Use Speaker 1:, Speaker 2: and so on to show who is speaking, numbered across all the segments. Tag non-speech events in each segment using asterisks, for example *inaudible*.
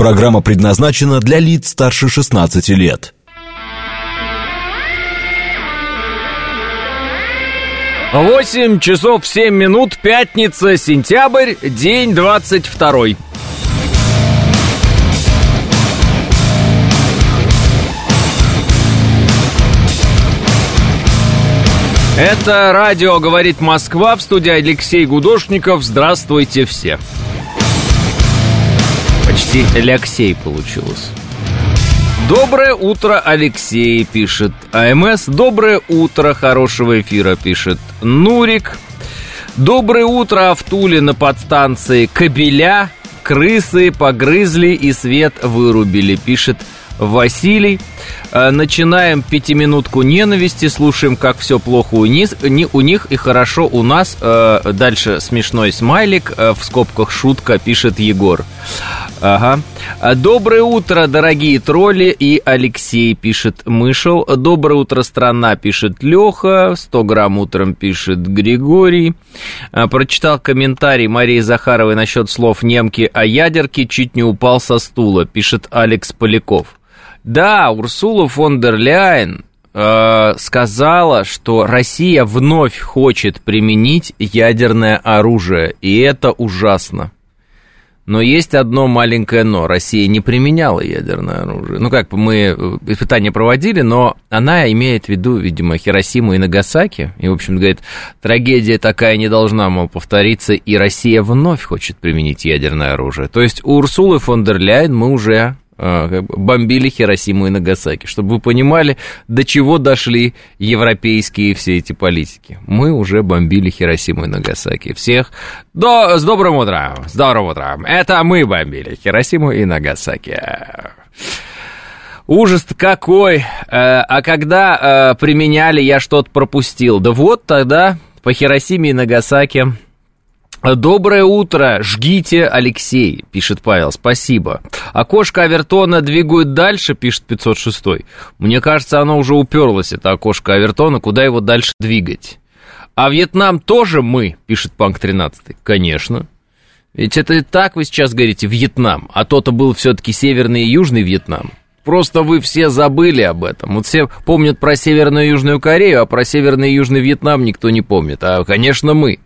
Speaker 1: Программа предназначена для лиц старше 16 лет.
Speaker 2: Восемь часов семь минут, пятница, сентябрь, день двадцать второй. Это радио «Говорит Москва» в студии Алексей Гудошников. Здравствуйте все. Почти Алексей получилось. Доброе утро, Алексей, пишет АМС. Доброе утро, хорошего эфира, пишет Нурик. Доброе утро, в Туле на подстанции Кабеля. Крысы погрызли и свет вырубили, пишет Василий. Э, начинаем пятиминутку ненависти, слушаем, как все плохо у них, у них и хорошо у нас. Э, дальше смешной смайлик, э, в скобках шутка, пишет Егор. Ага. Доброе утро, дорогие тролли и Алексей, пишет Мышел. Доброе утро, страна, пишет Леха. 100 грамм утром, пишет Григорий. Прочитал комментарий Марии Захаровой насчет слов немки о ядерке, чуть не упал со стула, пишет Алекс Поляков. Да, Урсула фон дер Ляйен э, сказала, что Россия вновь хочет применить ядерное оружие, и это ужасно. Но есть одно маленькое но. Россия не применяла ядерное оружие. Ну, как мы э, испытания проводили, но она имеет в виду, видимо, Хиросиму и Нагасаки. И, в общем, говорит, трагедия такая не должна, мол, повториться, и Россия вновь хочет применить ядерное оружие. То есть у Урсулы фон дер Ляйен мы уже бомбили Хиросиму и Нагасаки, чтобы вы понимали, до чего дошли европейские все эти политики. Мы уже бомбили Хиросиму и Нагасаки. Всех до... с добрым утром, с добрым утром. Это мы бомбили Хиросиму и Нагасаки. Ужас какой! Э, а когда э, применяли, я что-то пропустил. Да вот тогда по Хиросиме и Нагасаки Доброе утро, жгите, Алексей, пишет Павел, спасибо. Окошко Авертона двигают дальше, пишет 506. Мне кажется, оно уже уперлось, это окошко Авертона, куда его дальше двигать? А Вьетнам тоже мы, пишет Панк 13. Конечно. Ведь это и так вы сейчас говорите Вьетнам, а то-то был все-таки северный и южный Вьетнам. Просто вы все забыли об этом. Вот все помнят про Северную и Южную Корею, а про Северный и Южный Вьетнам никто не помнит. А, конечно, мы.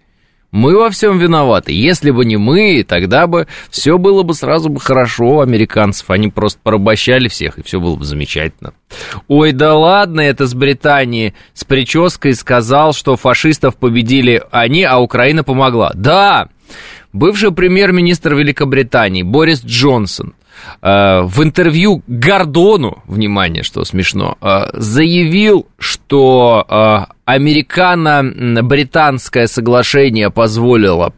Speaker 2: Мы во всем виноваты. Если бы не мы, тогда бы все было бы сразу бы хорошо у американцев. Они просто порабощали всех, и все было бы замечательно. Ой, да ладно, это с Британии с прической сказал, что фашистов победили они, а Украина помогла. Да, бывший премьер-министр Великобритании Борис Джонсон в интервью Гордону, внимание, что смешно, э, заявил, что э, американо-британское соглашение позволило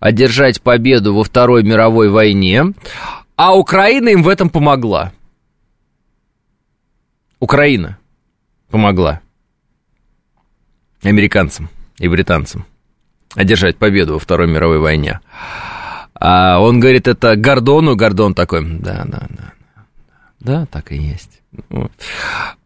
Speaker 2: одержать победу во Второй мировой войне, а Украина им в этом помогла. Украина помогла американцам и британцам одержать победу во Второй мировой войне. А он говорит, это Гордону, Гордон такой, да, да, да, да, так и есть.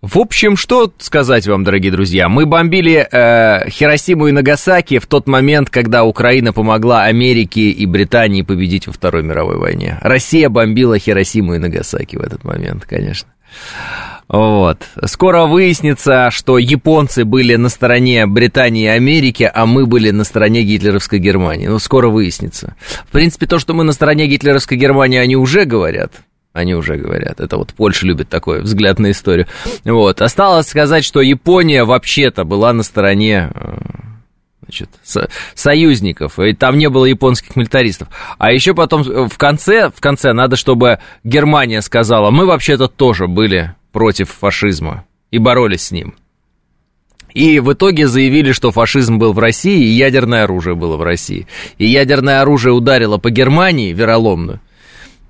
Speaker 2: В общем, что сказать вам, дорогие друзья? Мы бомбили э, Хиросиму и Нагасаки в тот момент, когда Украина помогла Америке и Британии победить во Второй мировой войне. Россия бомбила Хиросиму и Нагасаки в этот момент, конечно. Вот. Скоро выяснится, что японцы были на стороне Британии и Америки, а мы были на стороне гитлеровской Германии. Ну, скоро выяснится. В принципе, то, что мы на стороне гитлеровской Германии, они уже говорят. Они уже говорят. Это вот Польша любит такой взгляд на историю. Вот. Осталось сказать, что Япония вообще-то была на стороне э, значит, со, союзников, и там не было японских милитаристов. А еще потом в конце, в конце надо, чтобы Германия сказала, мы вообще-то тоже были против фашизма и боролись с ним. И в итоге заявили, что фашизм был в России, и ядерное оружие было в России. И ядерное оружие ударило по Германии вероломно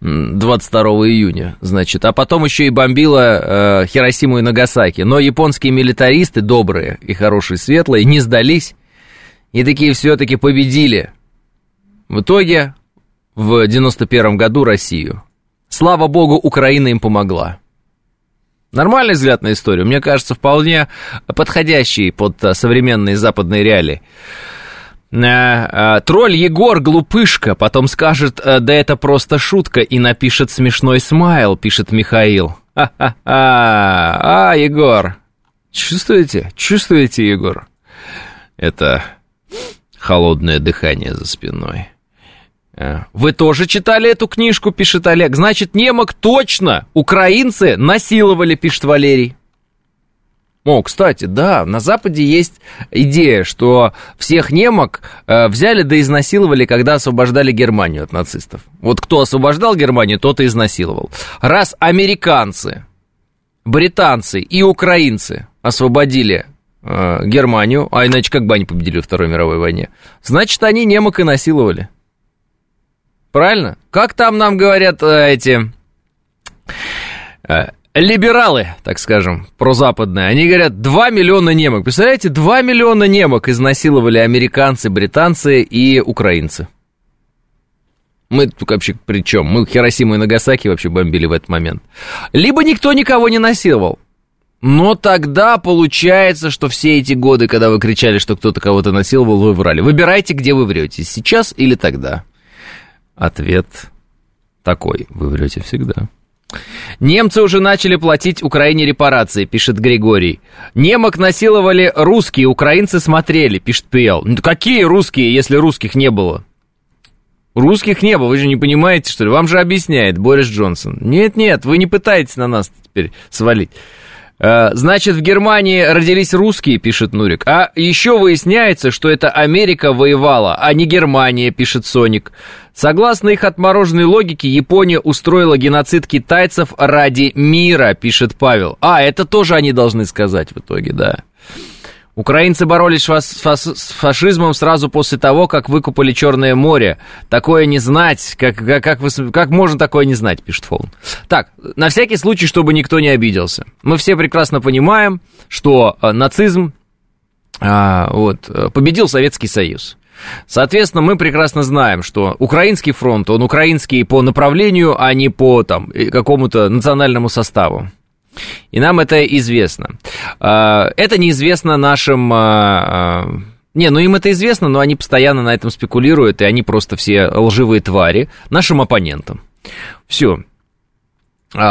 Speaker 2: 22 июня, значит, а потом еще и бомбило э, Хиросиму и Нагасаки. Но японские милитаристы, добрые и хорошие, светлые, не сдались и такие все-таки победили. В итоге в 91 году Россию. Слава богу, Украина им помогла. Нормальный взгляд на историю, мне кажется, вполне подходящий под современные западные реалии. э, тролль Егор глупышка, потом скажет, э, да это просто шутка, и напишет смешной смайл, пишет Михаил. Ха-ха-ха, а, Егор, чувствуете, чувствуете, Егор? Это холодное дыхание за спиной. Э, вы тоже читали эту книжку, пишет Олег. Значит, немок точно украинцы насиловали, пишет Валерий. О, кстати, да, на Западе есть идея, что всех немок э, взяли да изнасиловали, когда освобождали Германию от нацистов. Вот кто освобождал Германию, тот и изнасиловал. Раз американцы, британцы и украинцы освободили Германию, а иначе как бы они победили во Второй мировой войне, значит, они немок и насиловали. Правильно? Как там нам говорят э, эти э, либералы, так скажем, прозападные, они говорят, 2 миллиона немок. Представляете, 2 миллиона немок изнасиловали американцы, британцы и украинцы. Мы тут вообще при чем? Мы Хиросиму и Нагасаки вообще бомбили в этот момент. Либо никто никого не насиловал. Но тогда получается, что все эти годы, когда вы кричали, что кто-то кого-то насиловал, вы врали. Выбирайте, где вы врете, сейчас или тогда. Ответ такой, вы врете всегда. Немцы уже начали платить Украине репарации, пишет Григорий. Немок насиловали русские, украинцы смотрели, пишет Пиел. Ну, какие русские, если русских не было? Русских не было, вы же не понимаете, что ли? Вам же объясняет Борис Джонсон. Нет-нет, вы не пытаетесь на нас теперь свалить. Э, значит, в Германии родились русские, пишет Нурик. А еще выясняется, что это Америка воевала, а не Германия, пишет Соник. Согласно их отмороженной логике, Япония устроила геноцид китайцев ради мира, пишет Павел. А, это тоже они должны сказать в итоге, да. Украинцы боролись с фашизмом сразу после того, как выкупали Черное море. Такое не знать, как, как, как, вы, как можно такое не знать, пишет Фоун. Так, на всякий случай, чтобы никто не обиделся. Мы все прекрасно понимаем, что э, нацизм а, вот, э, победил Советский Союз. Соответственно, мы прекрасно знаем, что украинский фронт, он украинский по направлению, а не по там, какому-то национальному составу. И нам это известно. А, это неизвестно нашим... А, а, не, ну им это известно, но они постоянно на этом спекулируют, и они просто все лживые твари нашим оппонентам. Все.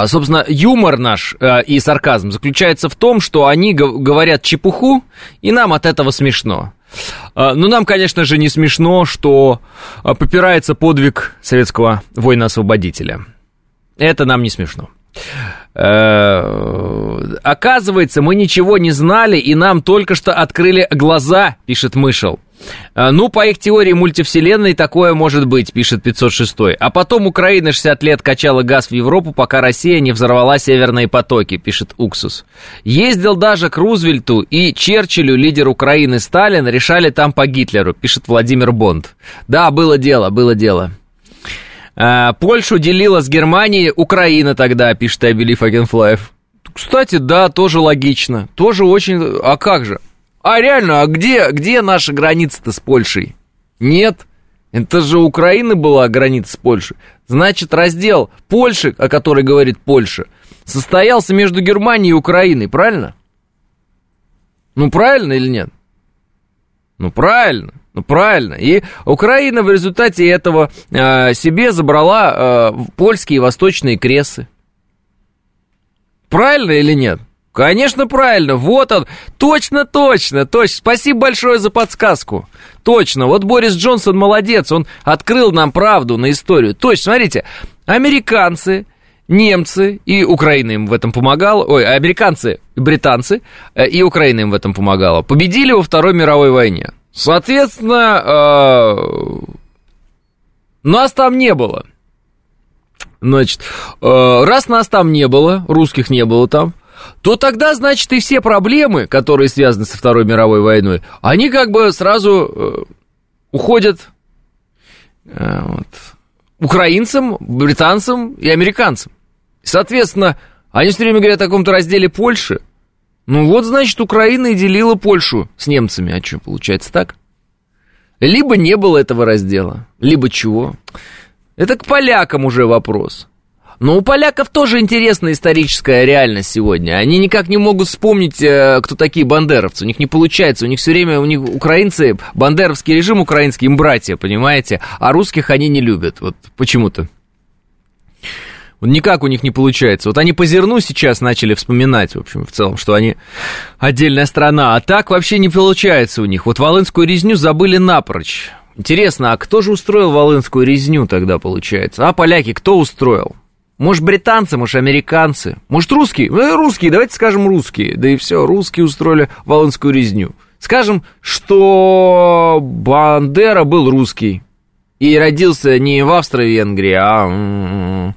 Speaker 2: Собственно, юмор наш и сарказм заключается в том, что они говорят чепуху, и нам от этого смешно. Ну, нам, конечно же, не смешно, что попирается подвиг советского воина-освободителя. Это нам не смешно. Э, оказывается, мы ничего не знали, и нам только что открыли глаза, пишет Мышел. Э, ну, по их теории мультивселенной такое может быть, пишет 506. А потом Украина 60 лет качала газ в Европу, пока Россия не взорвала северные потоки, пишет Уксус. Ездил даже к Рузвельту и Черчиллю, лидер Украины Сталин, решали там по Гитлеру, пишет Владимир Бонд. Да, было дело, было дело. А, Польшу делила с Германией Украина тогда, пишет I Believe I Can Fly. Кстати, да, тоже логично. Тоже очень... А как же? А реально, а где, где наша граница-то с Польшей? Нет. Это же Украина была граница с Польшей. Значит, раздел Польши, о которой говорит Польша, состоялся между Германией и Украиной, правильно? Ну, правильно или нет? Ну, правильно. Ну, правильно. И Украина в результате этого э, себе забрала э, польские восточные кресы. Правильно или нет? Конечно, правильно. Вот он. Точно, точно, точно. Спасибо большое за подсказку. Точно. Вот Борис Джонсон молодец. Он открыл нам правду на историю. Точно. Смотрите, американцы, немцы и Украина им в этом помогала. Ой, американцы, британцы э, и Украина им в этом помогала. Победили во Второй мировой войне. Соответственно, э, нас там не было. Значит, э, раз нас там не было, русских не было там, то тогда, значит, и все проблемы, которые связаны со Второй мировой войной, они как бы сразу э, уходят вот, украинцам, британцам и американцам. Соответственно, они все время говорят о каком-то разделе Польши, ну вот, значит, Украина и делила Польшу с немцами. А что, получается так? Либо не было этого раздела, либо чего. Это к полякам уже вопрос. Но у поляков тоже интересная историческая реальность сегодня. Они никак не могут вспомнить, э, кто такие бандеровцы. У них не получается. У них все время, у них украинцы, бандеровский режим украинский, им братья, понимаете? А русских они не любят. Вот почему-то. Вот никак у них не получается. Вот они по зерну сейчас начали вспоминать, в общем, в целом, что они отдельная страна. А так вообще не получается у них. Вот Волынскую резню забыли напрочь. Интересно, а кто же устроил Волынскую резню тогда, получается? А поляки кто устроил? Может, британцы, может, американцы, может, русские? Ну, русские, давайте скажем русские. Да и все, русские устроили Волынскую резню. Скажем, что Бандера был русский. И родился не в Австро-Венгрии, а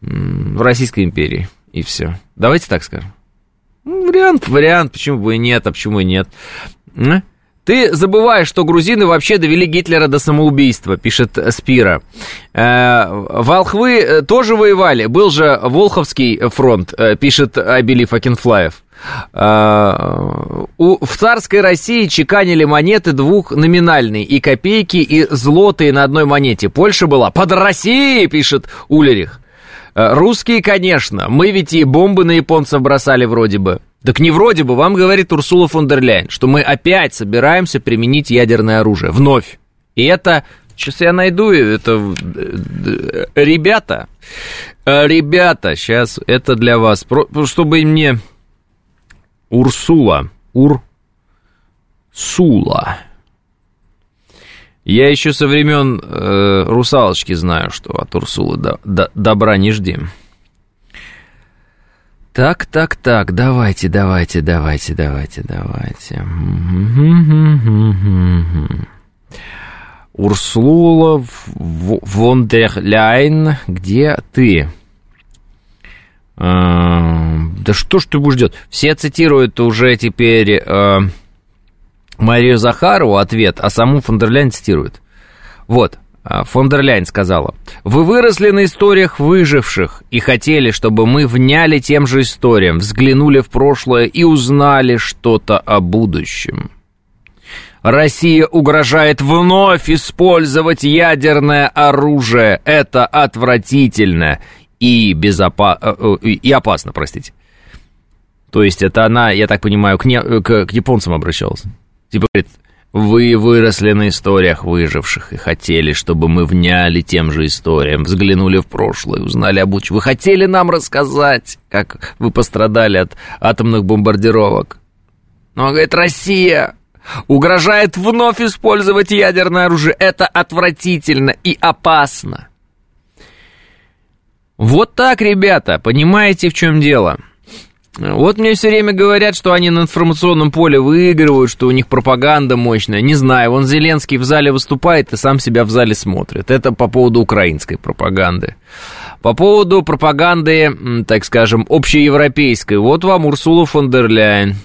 Speaker 2: в Российской империи. И все. Давайте так скажем. Ну, вариант, вариант, почему бы и нет, а почему и нет. Ты забываешь, что грузины вообще довели Гитлера до самоубийства, пишет Спира. Э, волхвы э, тоже воевали, был же Волховский фронт, э, пишет Абили Факинфлаев. В царской России чеканили монеты двух номинальные, и копейки, и злотые на одной монете. Польша была под Россией, пишет Улерих. Русские, конечно, мы ведь и бомбы на японцев бросали вроде бы. Так не вроде бы, вам говорит Урсула фон дер Ляйн, что мы опять собираемся применить ядерное оружие. Вновь. И это, сейчас я найду, это, ребята, ребята, сейчас это для вас, чтобы мне Урсула, Урсула. Я еще со времен э, русалочки знаю, что от Урсулы до, до, добра не жди. Так, так, так, давайте, давайте, давайте, давайте, давайте. Урсула фон дер Ляйн, где ты? А, да что ж ты будешь делать? Все цитируют уже теперь э, Марию Захарову ответ, а саму фон цитируют. Вот, а, фон сказала, «Вы выросли на историях выживших и хотели, чтобы мы вняли тем же историям, взглянули в прошлое и узнали что-то о будущем». Россия угрожает вновь использовать ядерное оружие. Это отвратительно и, безопа... Э, э, и опасно, простите. То есть это она, я так понимаю, к, не... к, к японцам обращалась. Типа говорит, вы выросли на историях выживших и хотели, чтобы мы вняли тем же историям, взглянули в прошлое, узнали об учебе. Вы хотели нам рассказать, как вы пострадали от атомных бомбардировок. Но, говорит, Россия угрожает вновь использовать ядерное оружие. Это отвратительно и опасно. Вот так, ребята, понимаете, в чем дело? Вот мне все время говорят, что они на информационном поле выигрывают, что у них пропаганда мощная. Не знаю, вон Зеленский в зале выступает и сам себя в зале смотрит. Это по поводу украинской пропаганды. По поводу пропаганды, так скажем, общеевропейской. Вот вам Урсула фон дер Ляйн.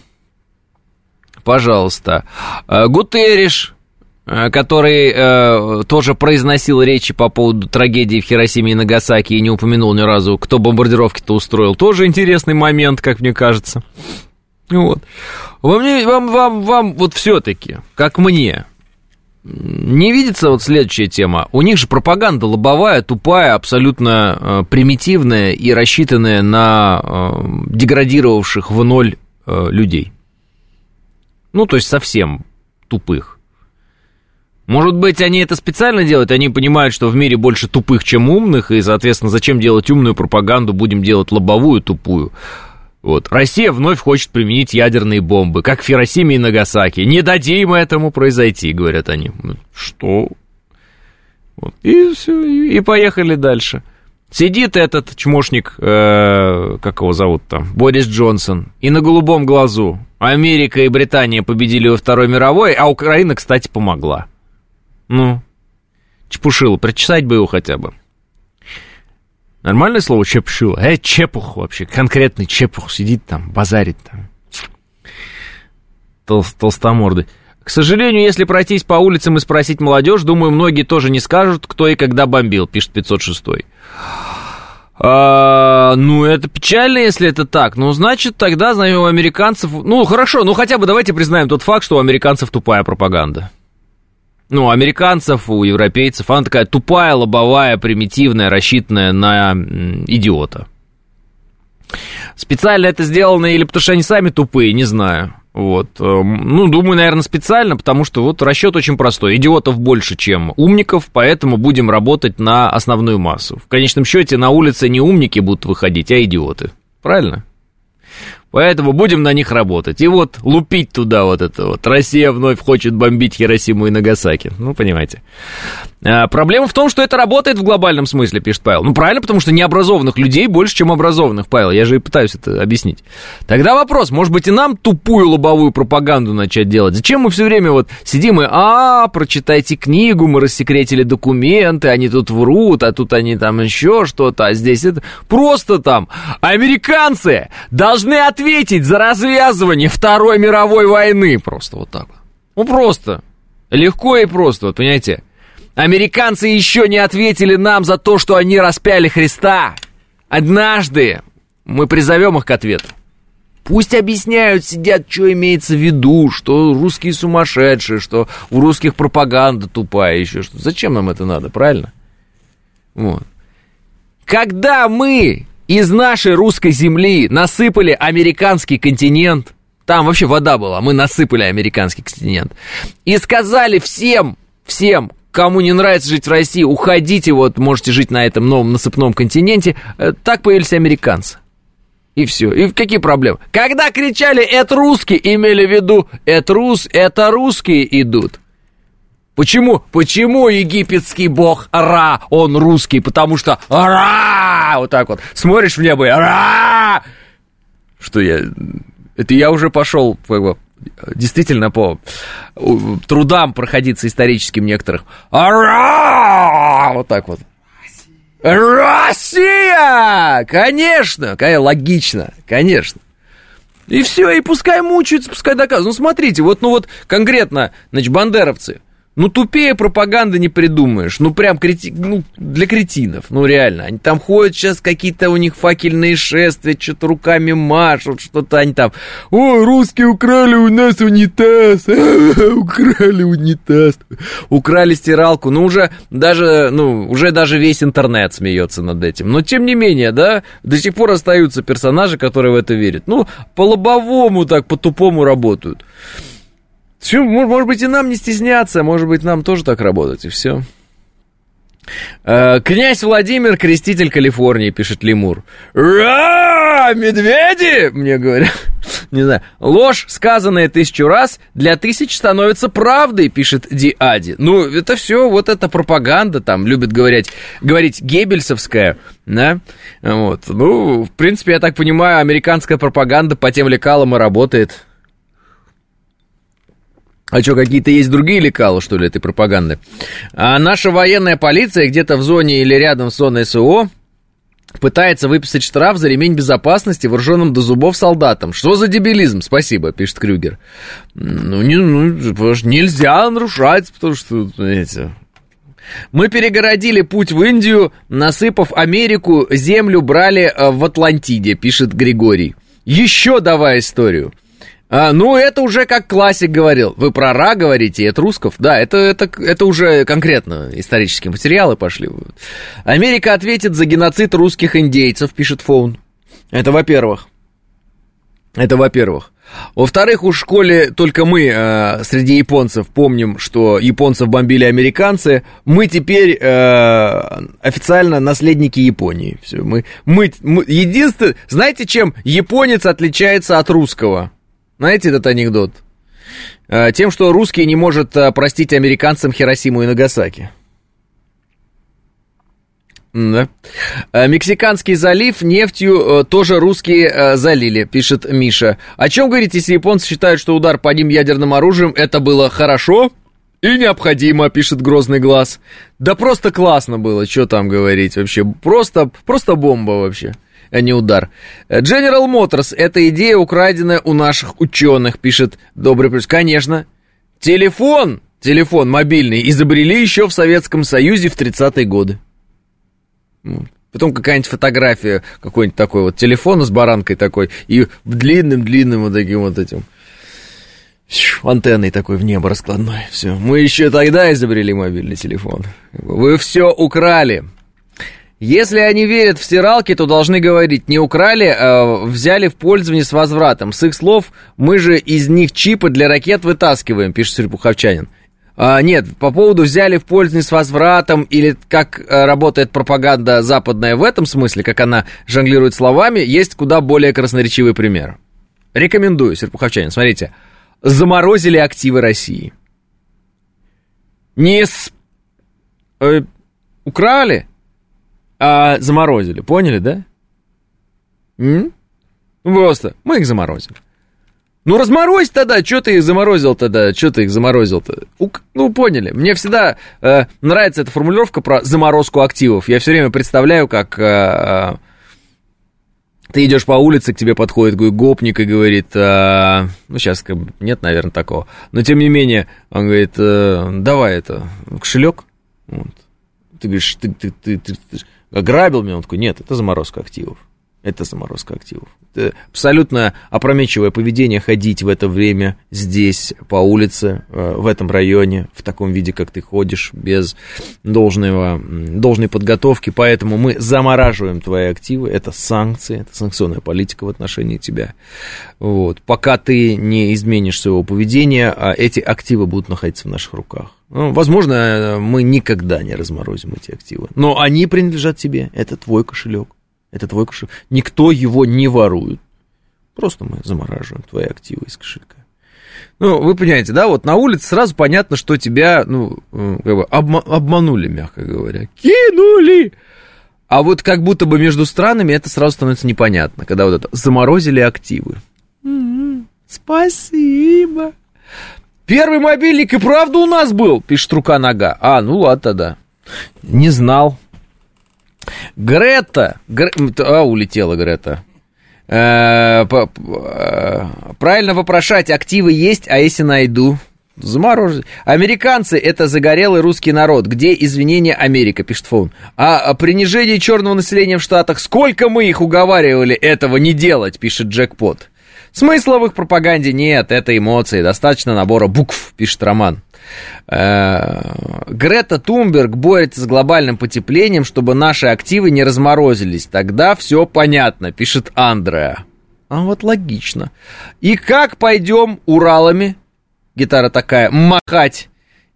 Speaker 2: Пожалуйста. Э, Гутерриш Э, который э, тоже произносил речи по поводу трагедии в Хиросиме и Нагасаки и не упомянул ни разу, кто бомбардировки-то устроил. Тоже интересный момент, как мне кажется. Вот. Вам, вам, вам, вам вот все-таки, как мне, не видится вот следующая тема. У них же пропаганда лобовая, тупая, абсолютно э, примитивная и рассчитанная на э, деградировавших в ноль э, людей. Ну, то есть совсем тупых. Может быть, они это специально делают, они понимают, что в мире больше тупых, чем умных, и, соответственно, зачем делать умную пропаганду, будем делать лобовую тупую. Вот. Россия вновь хочет применить ядерные бомбы, как в Хиросиме и Нагасаки. Не дадим этому произойти, говорят они. Что? Вот. И все, и поехали дальше. Сидит этот чмошник, э, как его зовут там, Борис Джонсон, и на голубом глазу. Америка и Британия победили во Второй мировой, а Украина, кстати, помогла. Ну, чепушило, прочесать бы его хотя бы. Нормальное слово чепушило? Э, чепух вообще, конкретный чепух сидит там, базарит там. Тол толстомордый. К сожалению, если пройтись по улицам и спросить молодежь, думаю, многие тоже не скажут, кто и когда бомбил, пишет 506. А, ну, это печально, если это так. Ну, значит, тогда, знаю, у американцев... Ну, хорошо, ну хотя бы давайте признаем тот факт, что у американцев тупая пропаганда. Ну, американцев, у европейцев, она такая тупая, лобовая, примитивная, рассчитанная на идиота. Специально это сделано или потому что они сами тупые, не знаю. Вот. Эм, ну, думаю, наверное, специально, потому что вот расчет очень простой. Идиотов больше, чем умников, поэтому будем работать на основную массу. В конечном счете на улице не умники будут выходить, а идиоты. Правильно? Поэтому будем на них работать. И вот лупить туда вот это вот. Россия вновь хочет бомбить Хиросиму и Нагасаки. Ну, понимаете. А, проблема в том, что это работает в глобальном смысле, пишет Павел. Ну, правильно, потому что необразованных людей больше, чем образованных, Павел. Я же и пытаюсь это объяснить. Тогда вопрос, может быть, и нам тупую лобовую пропаганду начать делать? Зачем мы все время вот сидим и, а, прочитайте книгу, мы рассекретили документы, они тут врут, а тут они там еще что-то, а здесь это... Просто там американцы должны ответить за развязывание Второй мировой войны. Просто вот так. Ну, просто. Легко и просто, вот понимаете. Американцы еще не ответили нам за то, что они распяли Христа. Однажды мы призовем их к ответу. Пусть объясняют, сидят, что имеется в виду, что русские сумасшедшие, что у русских пропаганда тупая, еще что. Зачем нам это надо, правильно? Вот. Когда мы из нашей русской земли насыпали американский континент, там вообще вода была, мы насыпали американский континент, и сказали всем, всем, кому не нравится жить в России, уходите, вот можете жить на этом новом насыпном континенте, э, так появились американцы. И все. И какие проблемы? Когда кричали «это русские», имели в виду «это рус, это русские идут». Почему? Почему египетский бог Ра, он русский? Потому что Ра! Вот так вот. Смотришь в небо и Ра! Что я... Это я уже пошел действительно по трудам проходиться историческим некоторых. Вот так вот. Россия! Конечно! Конечно, логично, конечно. И все, и пускай мучаются, пускай доказывают. Ну, смотрите, вот, ну вот конкретно, значит, бандеровцы – ну, тупее пропаганды не придумаешь. Ну, прям крети... ну, для кретинов. Ну, реально. Они там ходят сейчас какие-то у них факельные шествия, что-то руками машут, что-то они там. Ой, русские украли у нас унитаз. *laughs* Украли унитаз. Украли стиралку. Ну, уже даже, ну, уже даже весь интернет смеется над этим. Но, тем не менее, да, до сих пор остаются персонажи, которые в это верят. Ну, по-лобовому так, по-тупому работают. Все, может быть, и нам не стесняться, может быть, нам тоже так работать, и все. Э, князь Владимир, креститель Калифорнии, пишет Лемур. Ра, медведи, мне говорят. *laughs* Не знаю. Ложь, сказанная тысячу раз, для тысяч становится правдой, пишет Диади. Ну, это все, вот эта пропаганда, там, любит говорить, говорить геббельсовская, да? Вот. Ну, в принципе, я так понимаю, американская пропаганда по тем лекалам и работает. А что, какие-то есть другие лекала, что ли, этой пропаганды? А наша военная полиция где-то в зоне или рядом с зоной СО пытается выписать штраф за ремень безопасности вооруженным до зубов солдатам. Что за дебилизм? Спасибо, пишет Крюгер. Ну, не, ну нельзя нарушать, потому что, знаете... Мы перегородили путь в Индию, насыпав Америку, землю брали э, в Атлантиде, пишет Григорий. Еще давай историю. А, ну, это уже как классик говорил. Вы про Ра говорите, это руссков. Да, это, это, это уже конкретно исторические материалы пошли. Америка ответит за геноцид русских индейцев, пишет Фоун. Это во-первых. Это во-первых. Во-вторых, у школе только мы э, среди японцев помним, что японцев бомбили американцы. Мы теперь э, официально наследники Японии. Все, мы, мы, мы единственное, знаете, чем японец отличается от русского? Знаете этот анекдот? Э, тем, что русский не может э, простить американцам Хиросиму и Нагасаки. Да. Э, Мексиканский залив нефтью тоже русские залили, пишет Миша. О чем говорить, если японцы считают, что удар по ним ядерным оружием это было хорошо и необходимо, пишет Грозный Глаз. Да просто классно было, что там говорить вообще. Просто, просто бомба вообще а не удар. General Motors – это идея, украденная у наших ученых, пишет Добрый Плюс. Конечно. Телефон, телефон мобильный изобрели еще в Советском Союзе в 30-е годы. Потом какая-нибудь фотография какой-нибудь такой вот телефона с баранкой такой и длинным-длинным вот таким вот этим антенной такой в небо раскладной. Все. Мы еще тогда изобрели мобильный телефон. Вы все украли. Если они верят в стиралки, то должны говорить, не украли, а взяли в пользование с возвратом. С их слов, мы же из них чипы для ракет вытаскиваем, пишет Серпуховчанин. А, нет, по поводу взяли в пользование с возвратом, или как а, работает пропаганда западная в этом смысле, как она жонглирует словами, есть куда более красноречивый пример. Рекомендую, Серпуховчанин, смотрите. Заморозили активы России. Не с... Э, украли, а заморозили. Поняли, да? М? Ну, просто мы их заморозили. Ну, разморозь тогда, что ты их заморозил тогда, что ты их заморозил-то? Ну, поняли. Мне всегда э, нравится эта формулировка про заморозку активов. Я все время представляю, как э, э, ты идешь по улице, к тебе подходит гопник и говорит, э, ну, сейчас как бы нет, наверное, такого, но тем не менее, он говорит, э, давай это, кошелек. Вот. Ты говоришь, ты, ты, ты, ты, ты ограбил меня? Он такой, нет, это заморозка активов. Это заморозка активов. Это абсолютно опрометчивое поведение ходить в это время здесь, по улице, э, в этом районе, в таком виде, как ты ходишь, без должного, должной подготовки. Поэтому мы замораживаем твои активы. Это санкции, это санкционная политика в отношении тебя. Вот. Пока ты не изменишь своего поведения, а эти активы будут находиться в наших руках. Ну, возможно, мы никогда не разморозим эти активы. Но они принадлежат тебе. Это твой кошелек. Это твой кошелек. Никто его не ворует. Просто мы замораживаем твои активы из кошелька. Ну, вы понимаете, да, вот на улице сразу понятно, что тебя, ну, как бы обма- обманули, мягко говоря. Кинули! А вот как будто бы между странами это сразу становится непонятно, когда вот это заморозили активы. М-м, спасибо. Первый мобильник и правда у нас был, пишет рука нога. А, ну ладно тогда. Не знал. Грета, Гре... а, улетела Грета. Э, э, правильно вопрошать, активы есть, а если найду? Замороженные. Американцы это загорелый русский народ. Где извинения Америка, пишет Фоун. А принижение черного населения в Штатах, сколько мы их уговаривали этого не делать, пишет Джекпот. Смысла в их пропаганде нет, это эмоции, достаточно набора букв, пишет Роман. Э, Грета Тумберг борется с глобальным потеплением, чтобы наши активы не разморозились. Тогда все понятно, пишет Андреа. А вот логично. И как пойдем Уралами? Гитара такая, махать.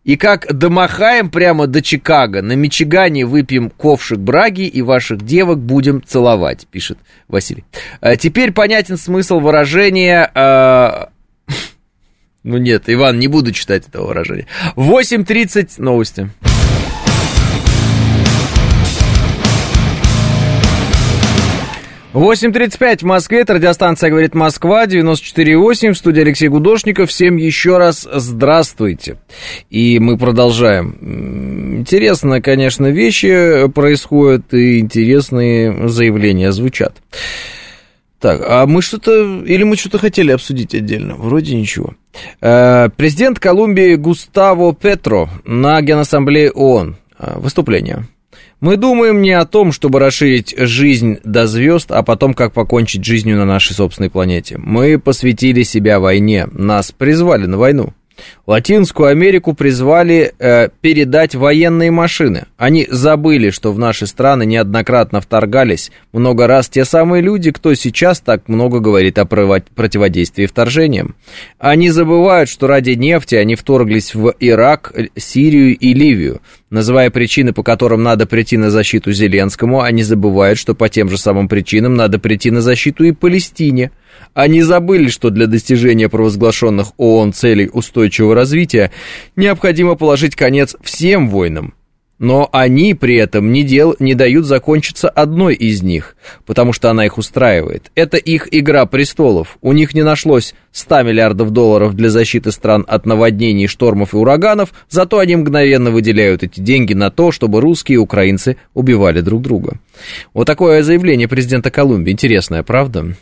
Speaker 2: И как домахаем прямо до Чикаго, на Мичигане выпьем ковшик браги и ваших девок будем целовать, пишет Василий. А теперь понятен смысл выражения э, *laughs* ну нет, Иван, не буду читать этого выражения. 8.30 новости. Восемь тридцать пять в Москве, это радиостанция «Говорит Москва», 94.8, в студии Алексей Гудошников. Всем еще раз здравствуйте. И мы продолжаем. Интересно, конечно, вещи происходят, и интересные заявления звучат. Так, а мы что-то, или мы что-то хотели обсудить отдельно? Вроде ничего. Э, президент Колумбии Густаво Петро на Генассамблее ООН. Э, выступление. Мы думаем не о том, чтобы расширить жизнь до звезд, а потом, как покончить жизнью на нашей собственной планете. Мы посвятили себя войне, нас призвали на войну. Латинскую Америку призвали э, передать военные машины. Они забыли, что в наши страны неоднократно вторгались много раз те самые люди, кто сейчас так много говорит о противодействии вторжениям. Они забывают, что ради нефти они вторглись в Ирак, Сирию и Ливию. Называя причины, по которым надо прийти на защиту Зеленскому, они забывают, что по тем же самым причинам надо прийти на защиту и Палестине – они забыли, что для достижения провозглашенных ООН целей устойчивого развития необходимо положить конец всем войнам. Но они при этом не, дел, не дают закончиться одной из них, потому что она их устраивает. Это их игра престолов. У них не нашлось 100 миллиардов долларов для защиты стран от наводнений, штормов и ураганов, зато они мгновенно выделяют эти деньги на то, чтобы русские и украинцы убивали друг друга. Вот такое заявление президента Колумбии. Интересное, правда?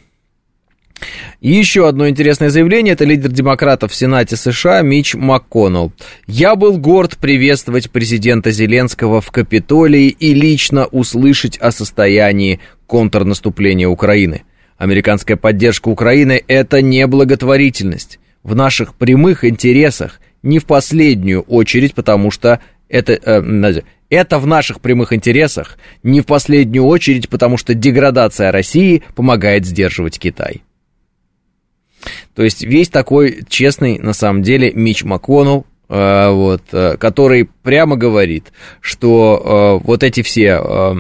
Speaker 2: И еще одно интересное заявление, это лидер демократов в Сенате США Мич МакКоннелл. «Я был горд приветствовать президента Зеленского в Капитолии и лично услышать о состоянии контрнаступления Украины. Американская поддержка Украины – это не благотворительность. в наших прямых интересах, не в последнюю очередь, потому что это, э, это в наших прямых интересах, не в последнюю очередь, потому что деградация России помогает сдерживать Китай. То есть весь такой честный, на самом деле, Мич МакКоннелл, э, вот, э, который прямо говорит, что э, вот эти все э,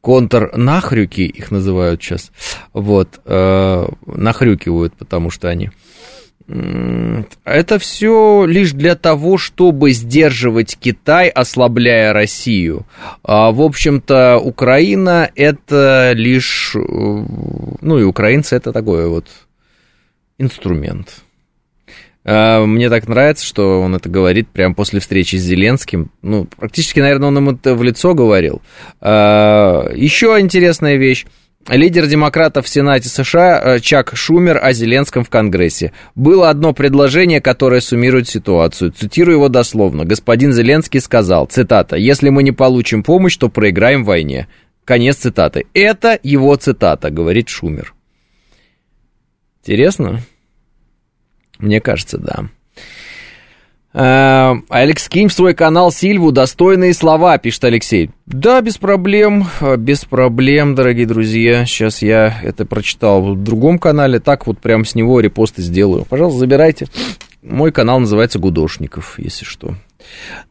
Speaker 2: контрнахрюки, их называют сейчас, вот, нахрюкивают, потому что они это все лишь для того, чтобы сдерживать Китай, ослабляя Россию. А, в общем-то, Украина это лишь... Ну и украинцы это такой вот инструмент. А, мне так нравится, что он это говорит прямо после встречи с Зеленским. Ну, практически, наверное, он ему это в лицо говорил. А, Еще интересная вещь. Лидер демократов в Сенате США э, Чак Шумер о Зеленском в Конгрессе. Было одно предложение, которое суммирует ситуацию. Цитирую его дословно. Господин Зеленский сказал, цитата, «Если мы не получим помощь, то проиграем войне». Конец цитаты. Это его цитата, говорит Шумер. Интересно? Мне кажется, да. Э, Алекс, кинь в свой канал Сильву достойные слова, пишет Алексей. Да, без проблем, э, без проблем, дорогие друзья. Сейчас я это прочитал в другом канале, так вот прям с него репосты сделаю. Пожалуйста, забирайте. Мой канал называется Гудошников, если что.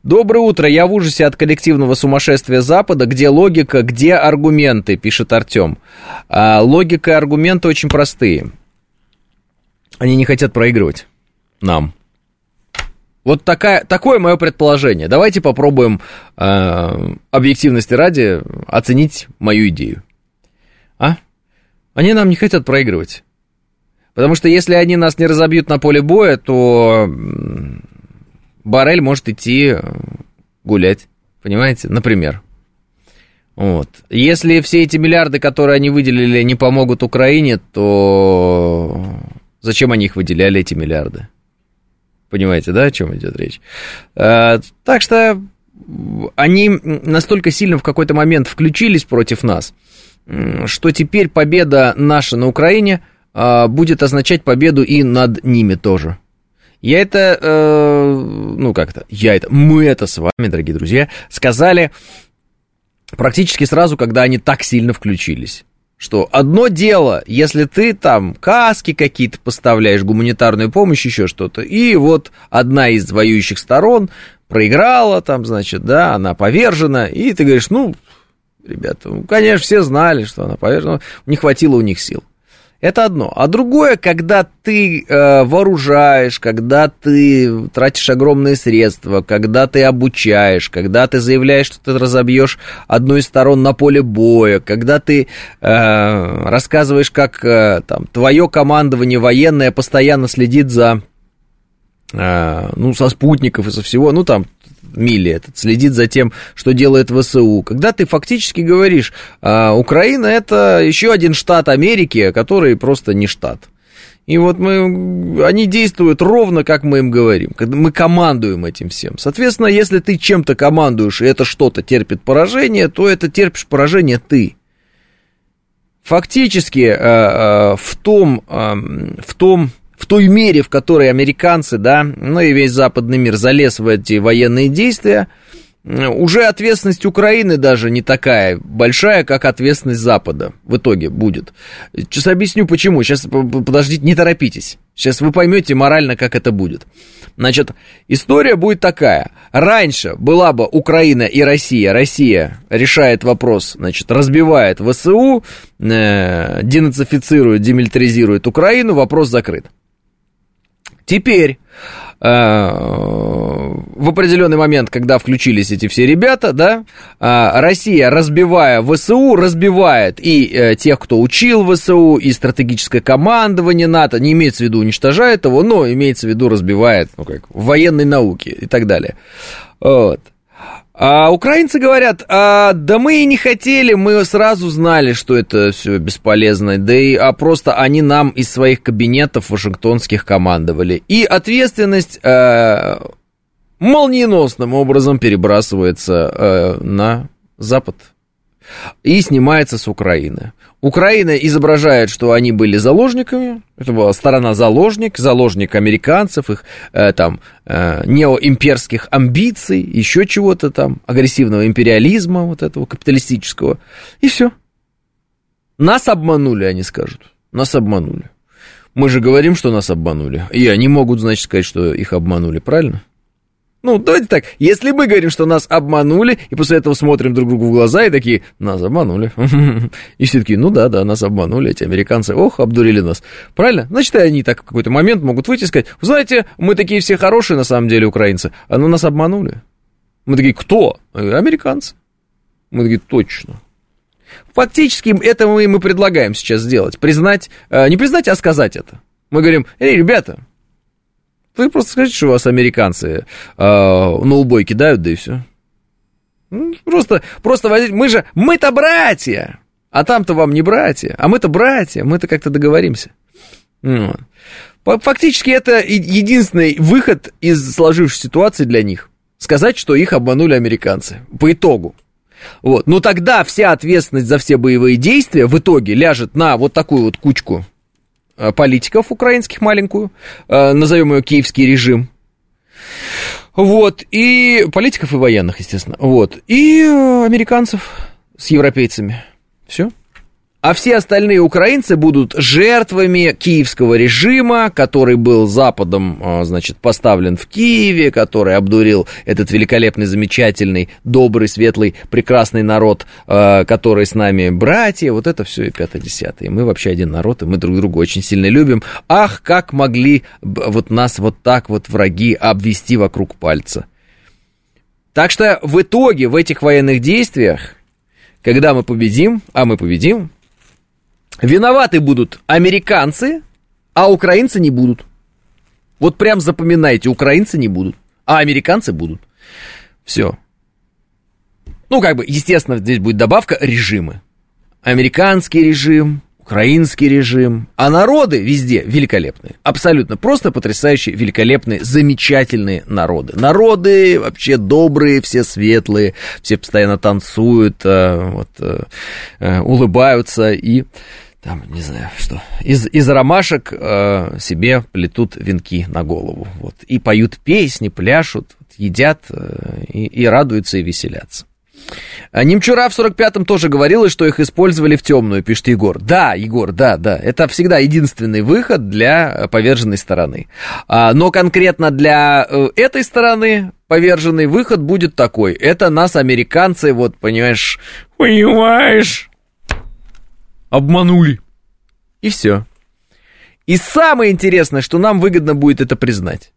Speaker 2: Доброе утро, я в ужасе от коллективного сумасшествия Запада. Где логика, где аргументы, пишет Артем. А, логика и аргументы очень простые. Они не хотят проигрывать нам. Вот такая, такое мое предположение. Давайте попробуем э, объективности ради оценить мою идею. А? Они нам не хотят проигрывать. Потому что если они нас не разобьют на поле боя, то Барель может идти э, гулять. Понимаете? Например. Вот. Если все эти миллиарды, которые они выделили, не помогут Украине, то зачем они их выделяли, эти миллиарды? Понимаете, да, о чем идет речь? А, так что они настолько сильно в какой-то момент включились против нас, что теперь победа наша на Украине а, будет означать победу и над ними тоже. Я это, э, ну как-то, я это, мы это с вами, дорогие друзья, сказали практически сразу, когда они так сильно включились что одно дело, если ты там каски какие-то поставляешь, гуманитарную помощь, еще что-то, и вот одна из воюющих сторон проиграла там, значит, да, она повержена, и ты говоришь, ну, ребята, ну, конечно, все знали, что она повержена, не хватило у них сил. Это одно. А другое, когда ты э, вооружаешь, когда ты тратишь огромные средства, когда ты обучаешь, когда ты заявляешь, что ты разобьешь одну из сторон на поле боя, когда ты э, рассказываешь, как э, там твое командование военное постоянно следит за э, ну, со спутников и со всего, ну, там, Милли этот, следит за тем, что делает ВСУ. Когда ты фактически говоришь, а, Украина это еще один штат Америки, который просто не штат. И вот мы, они действуют ровно, как мы им говорим, мы командуем этим всем. Соответственно, если ты чем-то командуешь, и это что-то терпит поражение, то это терпишь поражение ты. Фактически э, э, в том, э, в том в той мере, в которой американцы, да, ну и весь западный мир залез в эти военные действия, уже ответственность Украины даже не такая большая, как ответственность Запада в итоге будет. Сейчас объясню почему. Сейчас подождите, не торопитесь. Сейчас вы поймете морально, как это будет. Значит, история будет такая. Раньше была бы Украина и Россия. Россия решает вопрос, значит, разбивает ВСУ, э, денацифицирует, демилитаризирует Украину, вопрос закрыт. Теперь э, в определенный момент, когда включились эти все ребята, да, э, Россия, разбивая ВСУ, разбивает и э, тех, кто учил ВСУ, и стратегическое командование НАТО, не имеется в виду уничтожает его, но имеется в виду разбивает, ну как, военной науке и так далее. Вот. А украинцы говорят, а, да мы и не хотели, мы сразу знали, что это все бесполезно, да и а просто они нам из своих кабинетов вашингтонских командовали. И ответственность а, молниеносным образом перебрасывается а, на Запад. И снимается с Украины. Украина изображает, что они были заложниками, это была сторона заложник, заложник американцев, их э, там э, неоимперских амбиций, еще чего-то там, агрессивного империализма вот этого капиталистического, и все. Нас обманули, они скажут, нас обманули. Мы же говорим, что нас обманули, и они могут, значит, сказать, что их обманули, правильно? Ну, давайте так, если мы говорим, что нас обманули, и после этого смотрим друг другу в глаза и такие, нас обманули. *laughs* И все такие, ну да, да, нас обманули, эти американцы, ох, обдурили нас. Правильно? Значит, они так в какой-то момент могут выйти и сказать, знаете, мы такие все хорошие на самом деле украинцы, а ну нас обманули. Мы такие, кто? Американцы. Мы такие, точно. Фактически это мы, мы предлагаем сейчас сделать. Признать, э, не признать, а сказать это. Мы говорим, эй, ребята, вы просто скажите, что у вас американцы э, на убой кидают, да и все. Ну, просто, просто мы же, мы-то братья, а там-то вам не братья, а мы-то братья, мы-то как-то договоримся. Вот. Фактически это единственный выход из сложившейся ситуации для них. Сказать, что их обманули американцы. По итогу. Вот. Но тогда вся ответственность за все боевые действия в итоге ляжет на вот такую вот кучку политиков украинских маленькую, э, назовем ее киевский режим. Вот, и политиков и военных, естественно. Вот, и э, американцев с европейцами. Все а все остальные украинцы будут жертвами киевского режима, который был Западом, а, значит, поставлен в Киеве, который обдурил этот великолепный, замечательный, добрый, светлый, прекрасный народ, а, который с нами братья, вот это все и пятое-десятое. Мы вообще один народ, и мы друг друга очень сильно любим. Ах, как могли вот нас вот так вот враги обвести вокруг пальца. Так что в итоге в этих военных действиях, когда мы победим, а мы победим, Виноваты будут американцы, а украинцы не будут. Вот прям запоминайте, украинцы не будут, а американцы будут. Все. Ну, как бы, естественно, здесь будет добавка режимы. Американский режим, украинский режим, а народы везде великолепные, абсолютно просто потрясающие, великолепные, замечательные народы. Народы вообще добрые, все светлые, все постоянно танцуют, э, вот, э, э, улыбаются и там, не знаю, что, из, из ромашек э, себе плетут венки на голову, вот, и поют песни, пляшут, едят э, и, и радуются и веселятся. А Немчура в 45-м тоже говорила, что их использовали в темную, пишет Егор. Да, Егор, да, да. Это всегда единственный выход для поверженной стороны. А, но конкретно для э, этой стороны поверженный выход будет такой. Это нас, американцы, вот, понимаешь, понимаешь, обманули. И все. И самое интересное, что нам выгодно будет это признать.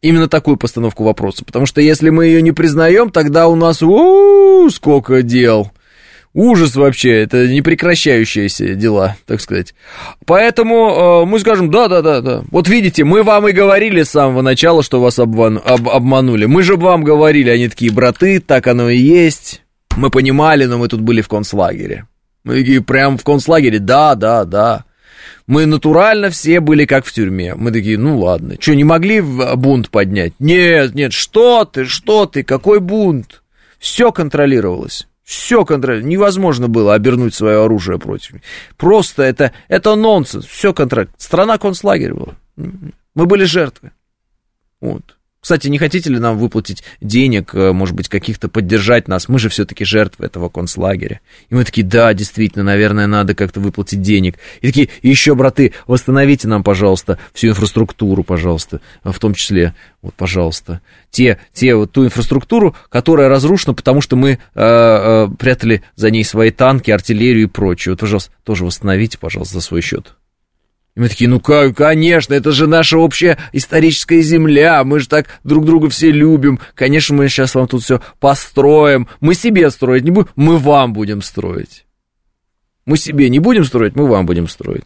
Speaker 2: Именно такую постановку вопроса. Потому что если мы ее не признаем, тогда у нас у сколько дел. Ужас вообще, это непрекращающиеся дела, так сказать. Поэтому э, мы скажем, да-да-да-да. Вот видите, мы вам и говорили с самого начала, что вас обман, об, обманули. Мы же вам говорили, они такие, браты, так оно и есть. Мы понимали, но мы тут были в концлагере. Мы такие прям в концлагере, да, да, да. Мы натурально все были как в тюрьме. Мы такие, ну ладно. Что, не могли бунт поднять? Нет, нет, что ты, что ты, какой бунт? Все контролировалось. Все контролировалось. Невозможно было обернуть свое оружие против. Просто это, это нонсенс. Все контролировалось. Страна концлагерь была. Мы были жертвы. Вот. Кстати, не хотите ли нам выплатить денег, э, может быть, каких-то поддержать нас? Мы же все-таки жертвы этого концлагеря. И мы такие, да, действительно, наверное, надо как-то выплатить денег. И такие, еще, браты, восстановите нам, пожалуйста, всю инфраструктуру, пожалуйста, в том числе, вот, пожалуйста, те, те вот ту инфраструктуру, которая разрушена, потому что мы э, э, прятали за ней свои танки, артиллерию и прочее. Вот, пожалуйста, тоже восстановите, пожалуйста, за свой счет. И мы такие, ну как, конечно, это же наша общая историческая земля, мы же так друг друга все любим, конечно, мы сейчас вам тут все построим, мы себе строить не будем, мы вам будем строить. Мы себе не будем строить, мы вам будем строить.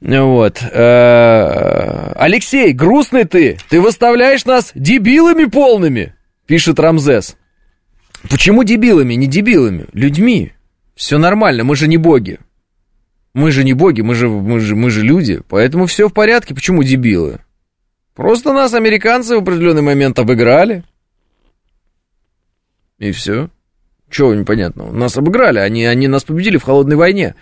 Speaker 2: Вот. Э, Алексей, грустный ты, ты выставляешь нас дебилами полными, пишет Рамзес. Почему дебилами, не дебилами? Людьми. Все нормально, мы же не боги. Мы же не боги, мы же, мы же, мы же люди, поэтому все в порядке. Почему дебилы? Просто нас американцы в определенный момент обыграли. И все. Чего непонятного? Нас обыграли, они, они нас победили в холодной войне.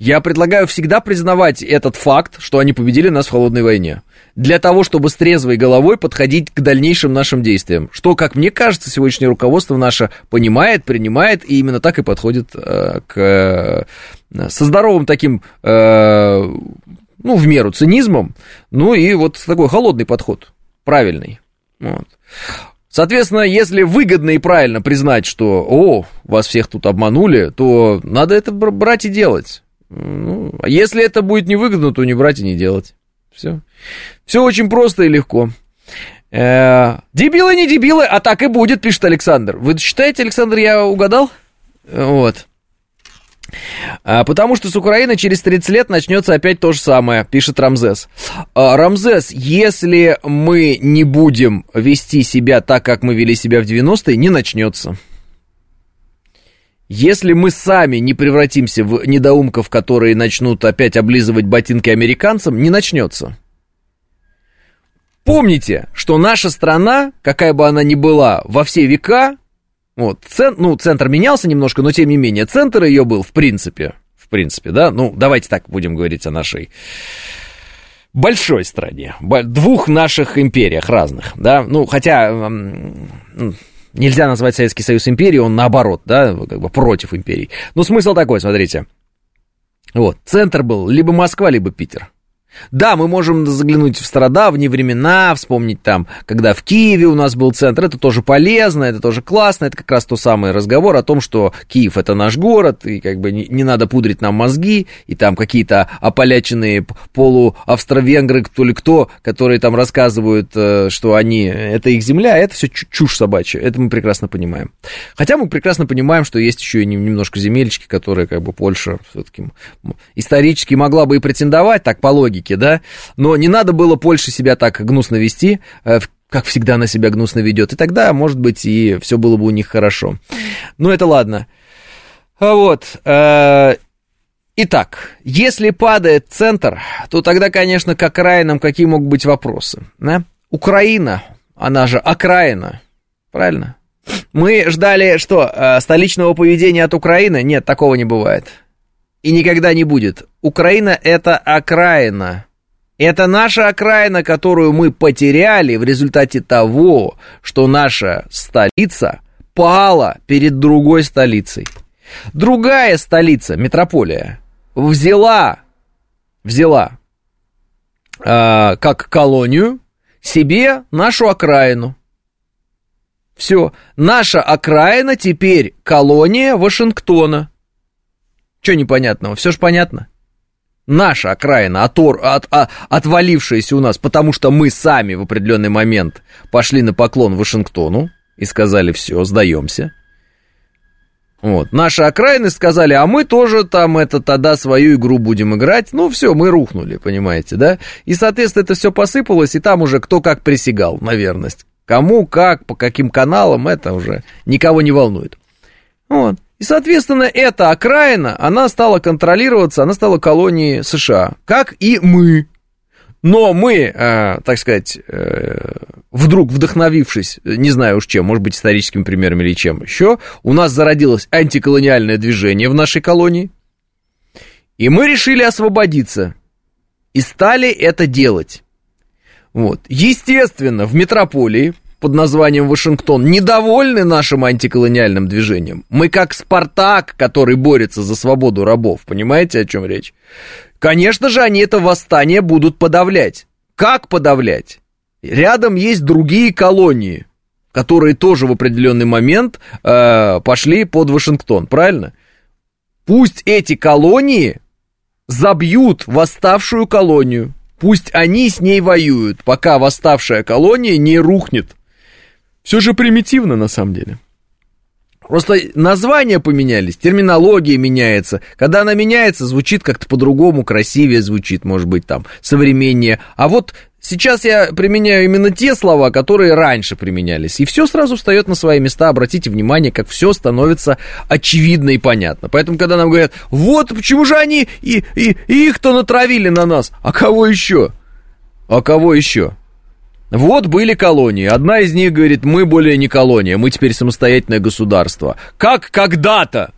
Speaker 2: Я предлагаю всегда признавать этот факт, что они победили нас в холодной войне. Для того, чтобы с трезвой головой подходить к дальнейшим нашим действиям. Что, как мне кажется, сегодняшнее руководство наше понимает, принимает и именно так и подходит э, к... Э, со здоровым таким, э, ну, в меру цинизмом, ну и вот такой холодный подход, правильный. Вот. Соответственно, если выгодно и правильно признать, что, о, вас всех тут обманули, то надо это брать и делать. Ну, а если это будет невыгодно, то не брать и не делать. Все. Все очень просто и легко. Э, дебилы не дебилы, а так и будет, пишет Александр. Вы считаете, Александр, я угадал? Вот. А, потому что с Украины через 30 лет начнется опять то же самое, пишет Рамзес. А, Рамзес, если мы не будем вести себя так, как мы вели себя в 90-е, не начнется. Если мы сами не превратимся в недоумков, которые начнут опять облизывать ботинки американцам, не начнется. Помните, что наша страна, какая бы она ни была, во все века вот, цент, ну, центр менялся немножко, но тем не менее, центр ее был, в принципе, в принципе, да, ну, давайте так будем говорить о нашей большой стране, двух наших империях разных, да, ну, хотя нельзя назвать Советский Союз империей, он наоборот, да, как бы против империи. Но смысл такой, смотрите, вот, центр был либо Москва, либо Питер, да, мы можем заглянуть в стародавние времена, вспомнить там, когда в Киеве у нас был центр, это тоже полезно, это тоже классно, это как раз тот самый разговор о том, что Киев это наш город, и как бы не, не надо пудрить нам мозги, и там какие-то ополяченные полуавстро-венгры, кто ли кто, которые там рассказывают, э, что они, это их земля, а это все чушь собачья, это мы прекрасно понимаем. Хотя мы прекрасно понимаем, что есть еще и немножко земельчики, которые как бы Польша все-таки исторически могла бы и претендовать, так по логике, логике, да, но не надо было Польше себя так гнусно вести, э, как всегда она себя гнусно ведет, и тогда, может быть, и все было бы у них хорошо. Ну, это ладно. А вот, э, Итак, если падает центр, то тогда, конечно, к окраинам какие могут быть вопросы? Да? Украина, она же окраина, правильно? Мы ждали, что, э, столичного поведения от Украины? Нет, такого не бывает и никогда не будет. Украина это окраина. Это наша окраина, которую мы потеряли в результате того, что наша столица пала перед другой столицей. Другая столица, метрополия, взяла, взяла э, как колонию себе нашу окраину. Все, наша окраина теперь колония Вашингтона. Что непонятного? Все же понятно. Наша окраина, отор, от, от, отвалившаяся у нас, потому что мы сами в определенный момент пошли на поклон Вашингтону и сказали, все, сдаемся. Вот. Наши окраины сказали, а мы тоже там это тогда свою игру будем играть. Ну, все, мы рухнули, понимаете, да? И, соответственно, это все посыпалось, и там уже кто как присягал на верность. Кому, как, по каким каналам, это уже никого не волнует. Вот. И, соответственно, эта окраина, она стала контролироваться, она стала колонией США, как и мы. Но мы, э, так сказать, э, вдруг вдохновившись, не знаю уж чем, может быть, историческими примерами или чем еще, у нас зародилось антиколониальное движение в нашей колонии, и мы решили освободиться, и стали это делать. Вот. Естественно, в метрополии под названием Вашингтон недовольны нашим антиколониальным движением. Мы как Спартак, который борется за свободу рабов. Понимаете, о чем речь? Конечно же, они это восстание будут подавлять. Как подавлять? Рядом есть другие колонии, которые тоже в определенный момент э, пошли под Вашингтон, правильно? Пусть эти колонии забьют восставшую колонию. Пусть они с ней воюют, пока восставшая колония не рухнет. Все же примитивно на самом деле. Просто названия поменялись, терминология меняется. Когда она меняется, звучит как-то по-другому, красивее звучит, может быть, там, современнее. А вот сейчас я применяю именно те слова, которые раньше применялись. И все сразу встает на свои места. Обратите внимание, как все становится очевидно и понятно. Поэтому, когда нам говорят, вот почему же они и, и, и их-то натравили на нас, а кого еще? А кого еще? Вот были колонии. Одна из них говорит, мы более не колония, мы теперь самостоятельное государство. Как когда-то?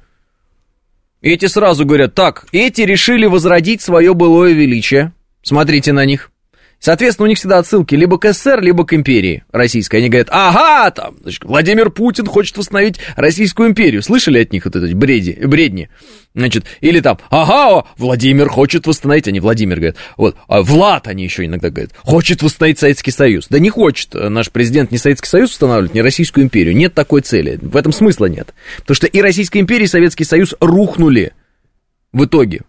Speaker 2: Эти сразу говорят, так, эти решили возродить свое былое величие. Смотрите на них. Соответственно, у них всегда отсылки либо к СССР, либо к империи российской. Они говорят, ага, там, значит, Владимир Путин хочет восстановить Российскую империю. Слышали от них вот эти бреди, бредни? Значит, или там, ага, Владимир хочет восстановить, они Владимир говорят, вот, а Влад, они еще иногда говорят, хочет восстановить Советский Союз. Да не хочет наш президент ни Советский Союз устанавливать, ни Российскую империю. Нет такой цели. В этом смысла нет. Потому что и Российская империя, и Советский Союз рухнули в итоге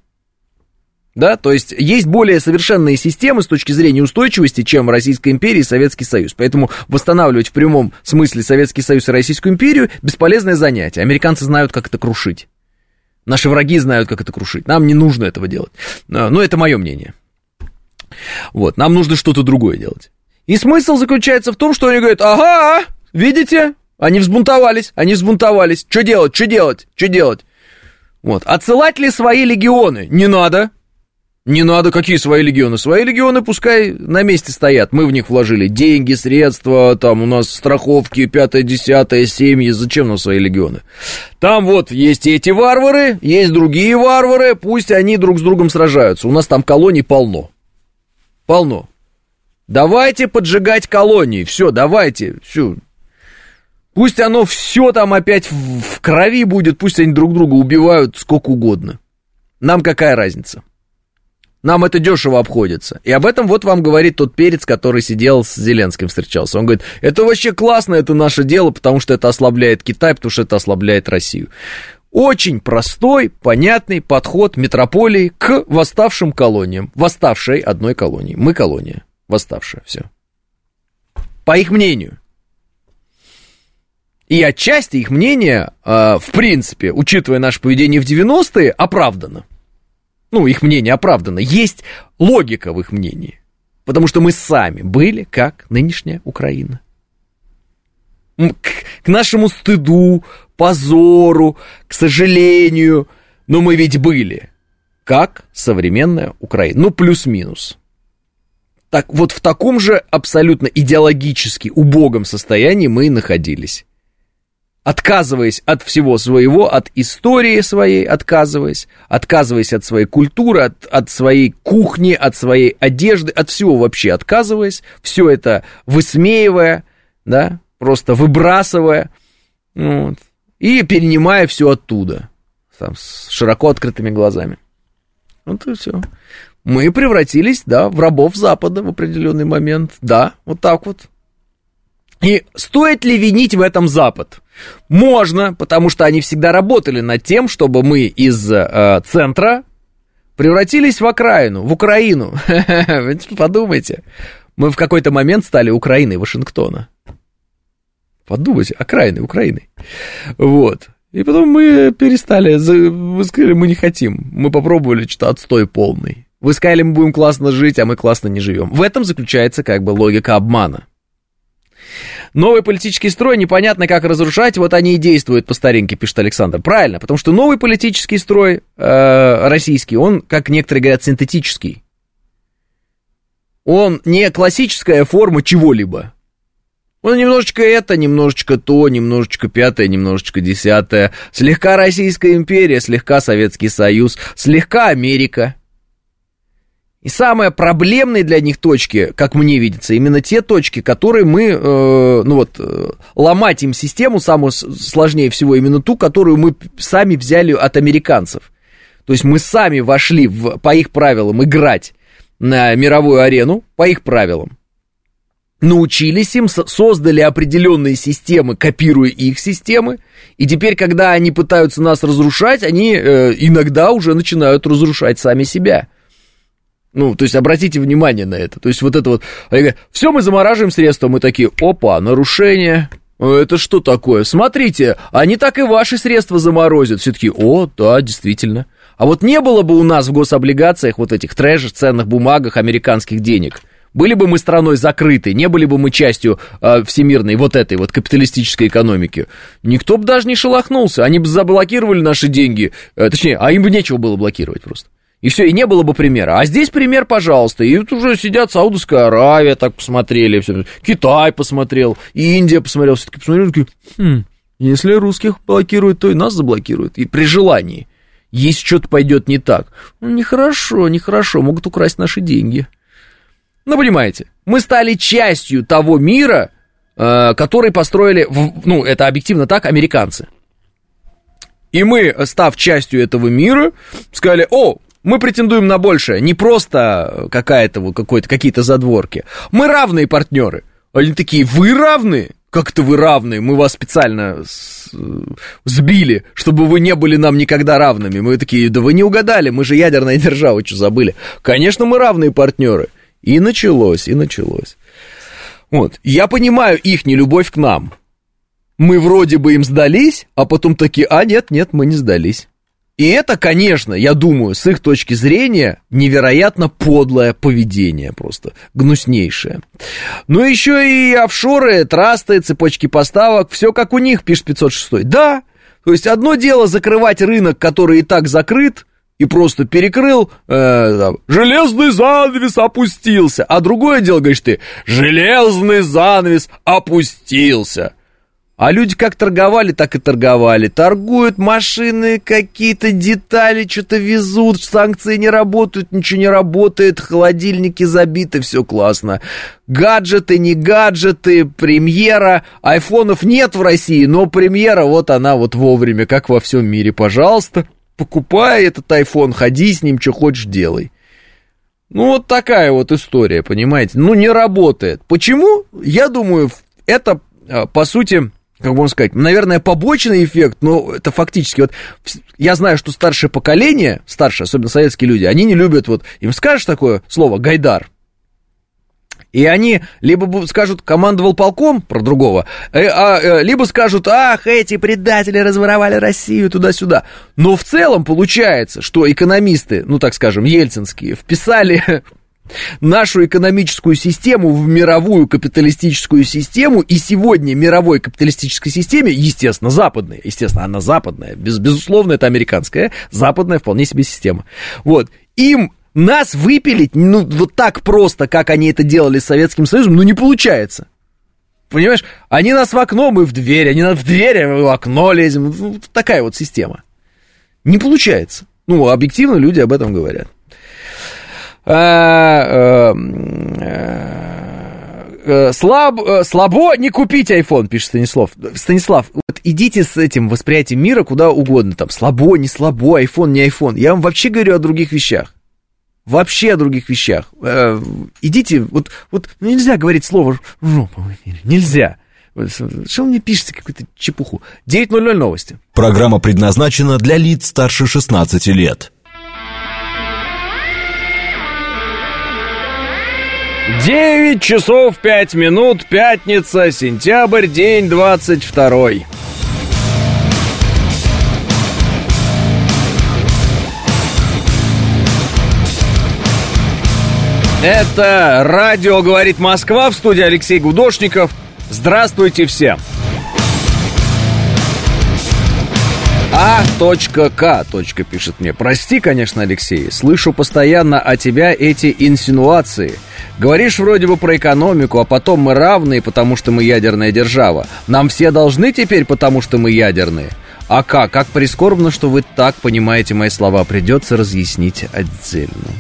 Speaker 2: да, то есть есть более совершенные системы с точки зрения устойчивости, чем Российская империя и Советский Союз. Поэтому восстанавливать в прямом смысле Советский Союз и Российскую империю бесполезное занятие. Американцы знают, как это крушить. Наши враги знают, как это крушить. Нам не нужно этого делать. Но это мое мнение. Вот, нам нужно что-то другое делать. И смысл заключается в том, что они говорят, ага, видите, они взбунтовались, они взбунтовались. Что делать, что делать, что делать? Вот, отсылать ли свои легионы? Не надо. Не надо, какие свои легионы? Свои легионы пускай на месте стоят. Мы в них вложили деньги, средства, там у нас страховки, пятое, десятое, семьи. Зачем нам свои легионы? Там вот есть эти варвары, есть другие варвары, пусть они друг с другом сражаются. У нас там колоний полно. Полно. Давайте поджигать колонии. Все, давайте. Все. Пусть оно все там опять в, крови будет, пусть они друг друга убивают сколько угодно. Нам какая разница? Нам это дешево обходится. И об этом вот вам говорит тот перец, который сидел с Зеленским, встречался. Он говорит, это вообще классно, это наше дело, потому что это ослабляет Китай, потому что это ослабляет Россию. Очень простой, понятный подход метрополии к восставшим колониям. Восставшей одной колонии. Мы колония. Восставшая, все. По их мнению. И отчасти их мнение, э, в принципе, учитывая наше поведение в 90-е, оправдано ну, их мнение оправдано, есть логика в их мнении. Потому что мы сами были как нынешняя Украина. К, к нашему стыду, позору, к сожалению, но мы ведь были как современная Украина. Ну, плюс-минус. Так вот в таком же абсолютно идеологически убогом состоянии мы и находились отказываясь от всего своего, от истории своей отказываясь, отказываясь от своей культуры, от, от своей кухни, от своей одежды, от всего вообще отказываясь, все это высмеивая, да, просто выбрасывая, вот, и перенимая все оттуда, там, с широко открытыми глазами. Вот и все. Мы превратились, да, в рабов Запада в определенный момент, да, вот так вот. И стоит ли винить в этом Запад? Можно, потому что они всегда работали над тем, чтобы мы из э, центра превратились в окраину, в Украину. *laughs* Подумайте. Мы в какой-то момент стали Украиной Вашингтона. Подумайте, окраиной Украины. Вот. И потом мы перестали, мы сказали, мы не хотим. Мы попробовали что-то отстой полный. Вы сказали, мы будем классно жить, а мы классно не живем. В этом заключается как бы логика обмана. Новый политический строй непонятно как разрушать, вот они и действуют по старинке, пишет Александр. Правильно, потому что новый политический строй э, российский, он, как некоторые говорят, синтетический. Он не классическая форма чего-либо. Он немножечко это, немножечко то, немножечко пятое, немножечко десятое. Слегка Российская империя, слегка Советский Союз, слегка Америка. И самые проблемные для них точки, как мне видится, именно те точки, которые мы, э, ну вот, э, ломать им систему самую сложнее всего, именно ту, которую мы сами взяли от американцев. То есть мы сами вошли в, по их правилам играть на мировую арену, по их правилам. Научились им, создали определенные системы, копируя их системы, и теперь, когда они пытаются нас разрушать, они э, иногда уже начинают разрушать сами себя. Ну, то есть обратите внимание на это. То есть вот это вот, все, мы замораживаем средства, мы такие, опа, нарушение, это что такое? Смотрите, они так и ваши средства заморозят. Все таки о, да, действительно. А вот не было бы у нас в гособлигациях вот этих трэш, ценных бумагах американских денег. Были бы мы страной закрытой, не были бы мы частью э, всемирной вот этой вот капиталистической экономики, никто бы даже не шелохнулся, они бы заблокировали наши деньги, э, точнее, а им бы нечего было блокировать просто. И все, и не было бы примера. А здесь пример, пожалуйста. И вот уже сидят Саудовская Аравия, так посмотрели, все, Китай посмотрел, Индия посмотрел, все-таки посмотрели, такие, хм, если русских блокируют, то и нас заблокируют. И при желании. Если что-то пойдет не так. Ну, нехорошо, нехорошо, могут украсть наши деньги. Ну, понимаете, мы стали частью того мира, э, который построили, ну, это объективно так, американцы. И мы, став частью этого мира, сказали, о, мы претендуем на большее, не просто какая-то какой-то какие-то задворки. Мы равные партнеры. Они такие, вы равные? Как это вы равные? Мы вас специально сбили, чтобы вы не были нам никогда равными. Мы такие, да вы не угадали, мы же ядерная *laughs* держава, что забыли. Конечно, мы равные партнеры. И началось, и началось. Вот. Я понимаю их нелюбовь к нам. Мы вроде бы им сдались, а потом такие, а нет, нет, мы не сдались. И это, конечно, я думаю, с их точки зрения, невероятно подлое поведение просто, гнуснейшее. Но еще и офшоры, трасты, цепочки поставок, все как у них, пишет 506. Да, то есть одно дело закрывать рынок, который и так закрыт, и просто перекрыл, э, там, железный занавес опустился, а другое дело, говоришь ты, железный занавес опустился. А люди как торговали, так и торговали. Торгуют машины, какие-то детали, что-то везут, санкции не работают, ничего не работает, холодильники забиты, все классно. Гаджеты, не гаджеты, премьера. Айфонов нет в России, но премьера, вот она вот вовремя, как во всем мире. Пожалуйста, покупай этот айфон, ходи с ним, что хочешь делай. Ну, вот такая вот история, понимаете? Ну, не работает. Почему? Я думаю, это, а, по сути, как можно сказать, наверное, побочный эффект, но это фактически, вот, я знаю, что старшее поколение, старшие, особенно советские люди, они не любят, вот, им скажешь такое слово «гайдар», и они либо скажут «командовал полком» про другого, э, а, э, либо скажут «ах, эти предатели разворовали Россию туда-сюда». Но в целом получается, что экономисты, ну, так скажем, ельцинские, вписали *laughs* нашу экономическую систему в мировую капиталистическую систему, и сегодня мировой капиталистической системе, естественно, западная, естественно, она западная, без, безусловно, это американская, западная вполне себе система. Вот, им нас выпилить, ну, вот так просто, как они это делали с Советским Союзом, ну, не получается. Понимаешь, они нас в окно, мы в дверь, они нас в дверь, мы в окно лезем. Ну, такая вот система. Не получается. Ну, объективно люди об этом говорят. А, э, э, слаб, э, слабо не купить iPhone, пишет Станислав. Станислав, вот идите с этим восприятием мира куда угодно, там, слабо, не слабо, iPhone, не iPhone. Я вам вообще говорю о других вещах. Вообще о других вещах. идите, вот, вот ну, нельзя говорить слово жопа в эфире, нельзя. Что вы мне пишете какую-то чепуху? 9.00 новости.
Speaker 1: Программа предназначена для лиц старше 16 лет.
Speaker 2: 9 часов 5 минут, пятница, сентябрь, день 22. Это радио «Говорит Москва» в студии Алексей Гудошников. Здравствуйте всем! А.К. пишет мне. Прости, конечно, Алексей, слышу постоянно о тебя эти инсинуации – Говоришь вроде бы про экономику, а потом мы равные, потому что мы ядерная держава. Нам все должны теперь, потому что мы ядерные. А как? Как прискорбно, что вы так понимаете мои слова. Придется разъяснить отдельно.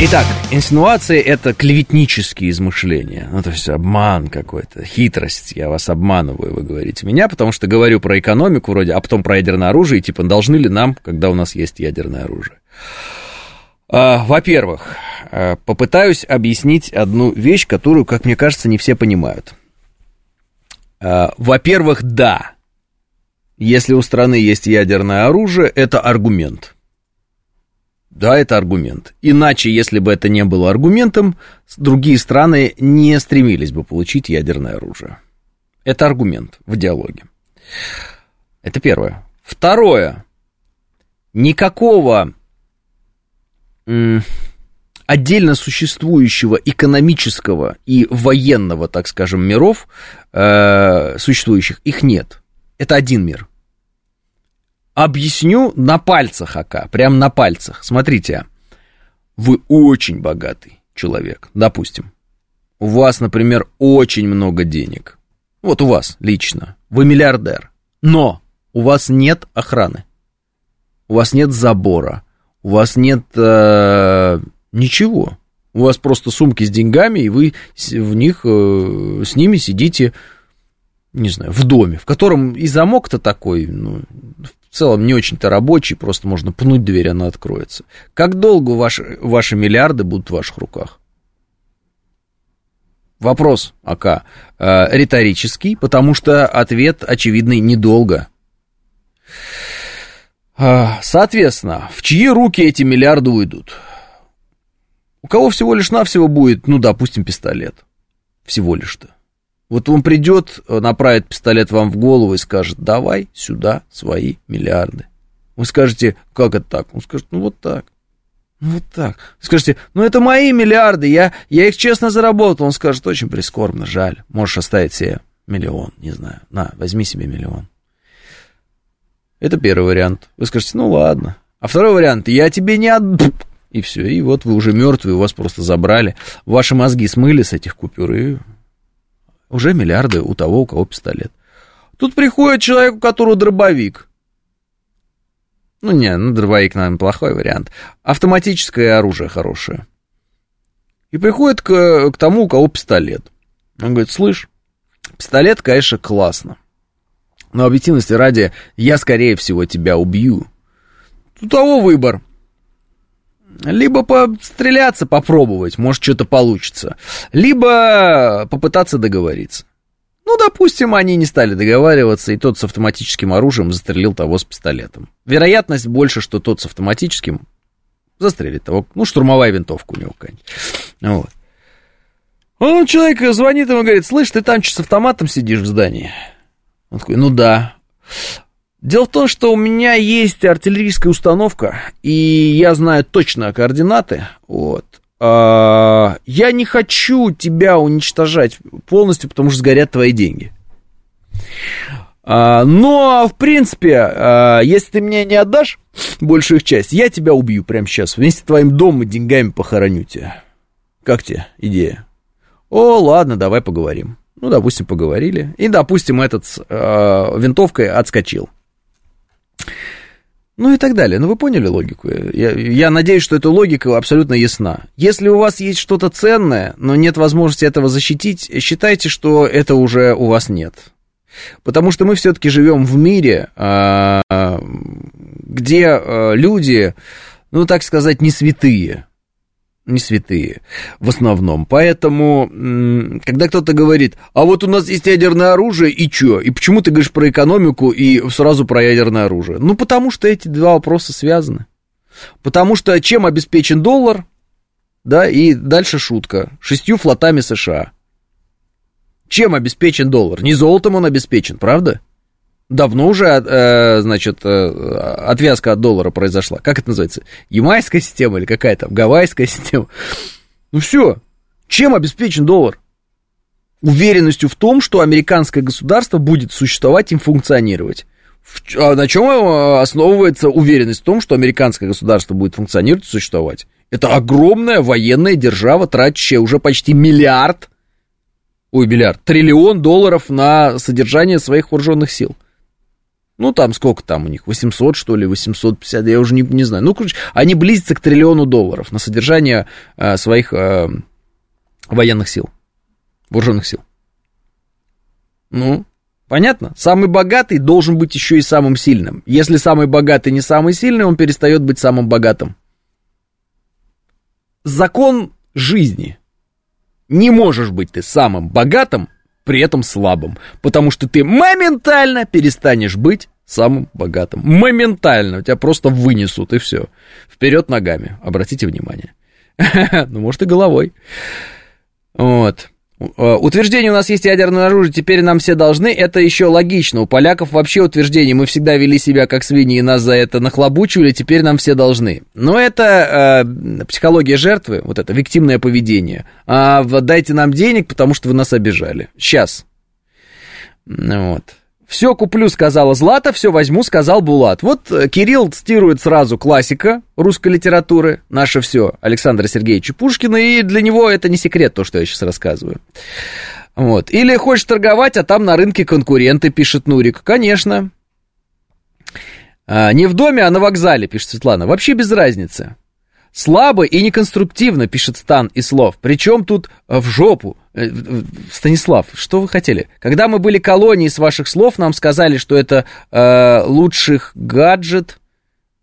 Speaker 2: Итак, инсинуации – это клеветнические измышления, ну, то есть обман какой-то, хитрость, я вас обманываю, вы говорите меня, потому что говорю про экономику вроде, а потом про ядерное оружие, и типа, должны ли нам, когда у нас есть ядерное оружие? А, во-первых, а, попытаюсь объяснить одну вещь, которую, как мне кажется, не все понимают. А, во-первых, да, если у страны есть ядерное оружие, это аргумент – да, это аргумент. Иначе, если бы это не было аргументом, другие страны не стремились бы получить ядерное оружие. Это аргумент в диалоге. Это первое. Второе. Никакого отдельно существующего экономического и военного, так скажем, миров э, существующих, их нет. Это один мир. Объясню на пальцах, АК, прям на пальцах. Смотрите, вы очень богатый человек, допустим. У вас, например, очень много денег. Вот у вас лично. Вы миллиардер. Но у вас нет охраны. У вас нет забора. У вас нет э, ничего. У вас просто сумки с деньгами, и вы в них, э, с ними сидите, не знаю, в доме, в котором и замок-то такой, ну, в целом не очень-то рабочий, просто можно пнуть дверь, она откроется. Как долго ваши, ваши миллиарды будут в ваших руках? Вопрос, АК, э, риторический, потому что ответ очевидный недолго. Э, соответственно, в чьи руки эти миллиарды уйдут? У кого всего лишь навсего будет, ну, допустим, пистолет. Всего лишь-то. Вот он придет, направит пистолет вам в голову и скажет, давай сюда свои миллиарды. Вы скажете, как это так? Он скажет, ну вот так. Ну, вот так. Скажите, ну это мои миллиарды, я, я их честно заработал. Он скажет, очень прискорбно, жаль. Можешь оставить себе миллион, не знаю. На, возьми себе миллион. Это первый вариант. Вы скажете, ну ладно. А второй вариант, я тебе не отдам. И все, и вот вы уже мертвые, вас просто забрали. Ваши мозги смыли с этих купюр, и уже миллиарды у того, у кого пистолет. Тут приходит человек, у которого дробовик. Ну, не, ну, дробовик, наверное, плохой вариант. Автоматическое оружие хорошее. И приходит к, к тому, у кого пистолет. Он говорит, слышь, пистолет, конечно, классно. Но объективности ради, я, скорее всего, тебя убью. У того выбор. Либо постреляться, попробовать, может, что-то получится. Либо попытаться договориться. Ну, допустим, они не стали договариваться, и тот с автоматическим оружием застрелил того с пистолетом. Вероятность больше, что тот с автоматическим застрелит того. Ну, штурмовая винтовка у него какая-нибудь. Вот. Он человек звонит ему и говорит, слышь, ты там что, с автоматом сидишь в здании? Он такой, ну да. Дело в том, что у меня есть артиллерийская установка, и я знаю точно координаты, вот. А, я не хочу тебя уничтожать полностью, потому что сгорят твои деньги. А, но, в принципе, а, если ты мне не отдашь большую их часть, я тебя убью прямо сейчас. Вместе с твоим домом и деньгами похороню тебя. Как тебе идея? О, ладно, давай поговорим. Ну, допустим, поговорили. И, допустим, этот э, винтовкой отскочил. Ну и так далее. Ну вы поняли логику? Я, я надеюсь, что эта логика абсолютно ясна. Если у вас есть что-то ценное, но нет возможности этого защитить, считайте, что это уже у вас нет. Потому что мы все-таки живем в мире, а, где а, люди, ну так сказать, не святые не святые в основном. Поэтому, когда кто-то говорит, а вот у нас есть ядерное оружие, и чё? И почему ты говоришь про экономику и сразу про ядерное оружие? Ну, потому что эти два вопроса связаны. Потому что чем обеспечен доллар, да, и дальше шутка, шестью флотами США. Чем обеспечен доллар? Не золотом он обеспечен, правда? Давно уже, э, значит, э, отвязка от доллара произошла. Как это называется? Ямайская система или какая там? Гавайская *laughs* система? Ну все. Чем обеспечен доллар? Уверенностью в том, что американское государство будет существовать и функционировать. А на чем э, основывается уверенность в том, что американское государство будет функционировать и существовать? Это огромная военная держава, тратящая уже почти миллиард, ой, миллиард, триллион долларов на содержание своих вооруженных сил. Ну, там сколько там у них, 800, что ли, 850, я уже не, не знаю. Ну, короче, они близятся к триллиону долларов на содержание э, своих э, военных сил, вооруженных сил. Ну, понятно? Самый богатый должен быть еще и самым сильным. Если самый богатый не самый сильный, он перестает быть самым богатым. Закон жизни. Не можешь быть ты самым богатым, при этом слабым, потому что ты моментально перестанешь быть самым богатым. Моментально. Тебя просто вынесут, и все. Вперед ногами. Обратите внимание. *laughs* ну, может, и головой. Вот. Утверждение у нас есть ядерное оружие, теперь нам все должны, это еще логично. У поляков вообще утверждение, мы всегда вели себя как свиньи, и нас за это нахлобучивали, теперь нам все должны. Но это э, психология жертвы, вот это виктимное поведение. А дайте нам денег, потому что вы нас обижали. Сейчас. Вот. Все куплю, сказала Злата, все возьму, сказал Булат. Вот э, Кирилл цитирует сразу классика русской литературы, наше все, Александра Сергеевича Пушкина, и для него это не секрет, то, что я сейчас рассказываю. Вот. Или хочешь торговать, а там на рынке конкуренты, пишет Нурик. Конечно. А, не в доме, а на вокзале, пишет Светлана. Вообще без разницы. Слабо и неконструктивно, пишет Стан и слов. Причем тут э, в жопу. Э, Станислав, что вы хотели? Когда мы были колонией, с ваших слов нам сказали, что это э, лучших гаджет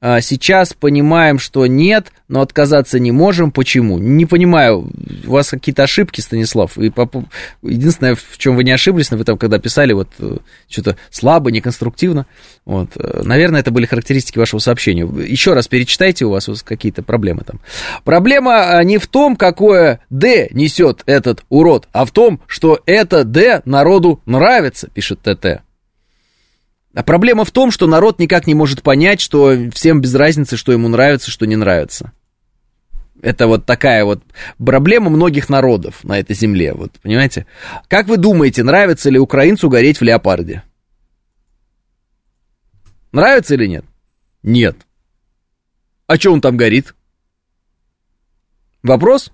Speaker 2: сейчас понимаем, что нет, но отказаться не можем. Почему? Не понимаю, у вас какие-то ошибки, Станислав. И единственное, в чем вы не ошиблись, вы там, когда писали, вот э, что-то слабо, неконструктивно. Вот. Э, наверное, это были характеристики вашего сообщения. Еще раз перечитайте, у вас, у вас какие-то проблемы там. Проблема а, не в том, какое «Д» несет этот урод, а в том, что это «Д» народу нравится, пишет ТТ. А проблема в том, что народ никак не может понять, что всем без разницы, что ему нравится, что не нравится. Это вот такая вот проблема многих народов на этой земле, вот, понимаете? Как вы думаете, нравится ли украинцу гореть в леопарде? Нравится или нет? Нет. А что он там горит? Вопрос?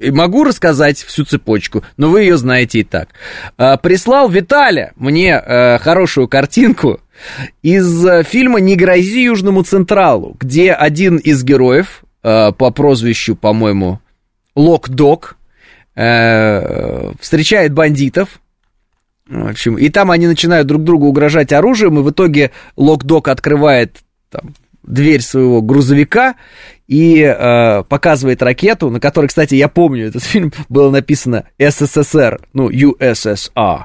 Speaker 2: И могу рассказать всю цепочку, но вы ее знаете и так. А, прислал Виталя мне а, хорошую картинку из а, фильма «Не грози Южному Централу», где один из героев а, по прозвищу, по-моему, Лок-Дог а, встречает бандитов, в общем, и там они начинают друг другу угрожать оружием, и в итоге Лок-Дог открывает там, дверь своего грузовика и э, показывает ракету, на которой, кстати, я помню, этот фильм было написано СССР, ну, USSR.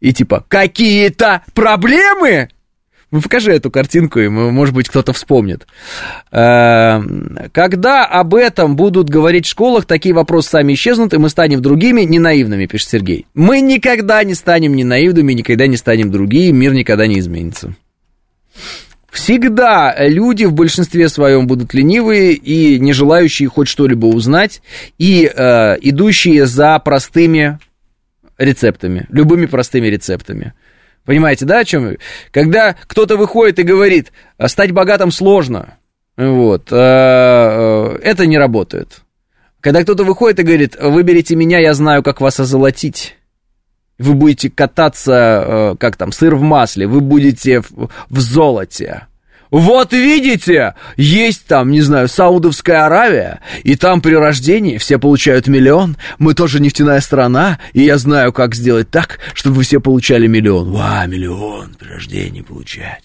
Speaker 2: И типа, какие-то проблемы? Ну, покажи эту картинку, и, может быть, кто-то вспомнит. Э, когда об этом будут говорить в школах, такие вопросы сами исчезнут, и мы станем другими, не наивными, пишет Сергей. Мы никогда не станем не наивными, никогда не станем другими, мир никогда не изменится. Всегда люди в большинстве своем будут ленивые и не желающие хоть что-либо узнать, и э, идущие за простыми рецептами, любыми простыми рецептами. Понимаете, да, о чем? Когда кто-то выходит и говорит, стать богатым сложно, вот, э, э, это не работает. Когда кто-то выходит и говорит, выберите меня, я знаю, как вас озолотить вы будете кататься, э, как там, сыр в масле, вы будете в, в золоте. Вот видите, есть там, не знаю, Саудовская Аравия, и там при рождении все получают миллион. Мы тоже нефтяная страна, и я знаю, как сделать так, чтобы все получали миллион. Ва, миллион при рождении получать.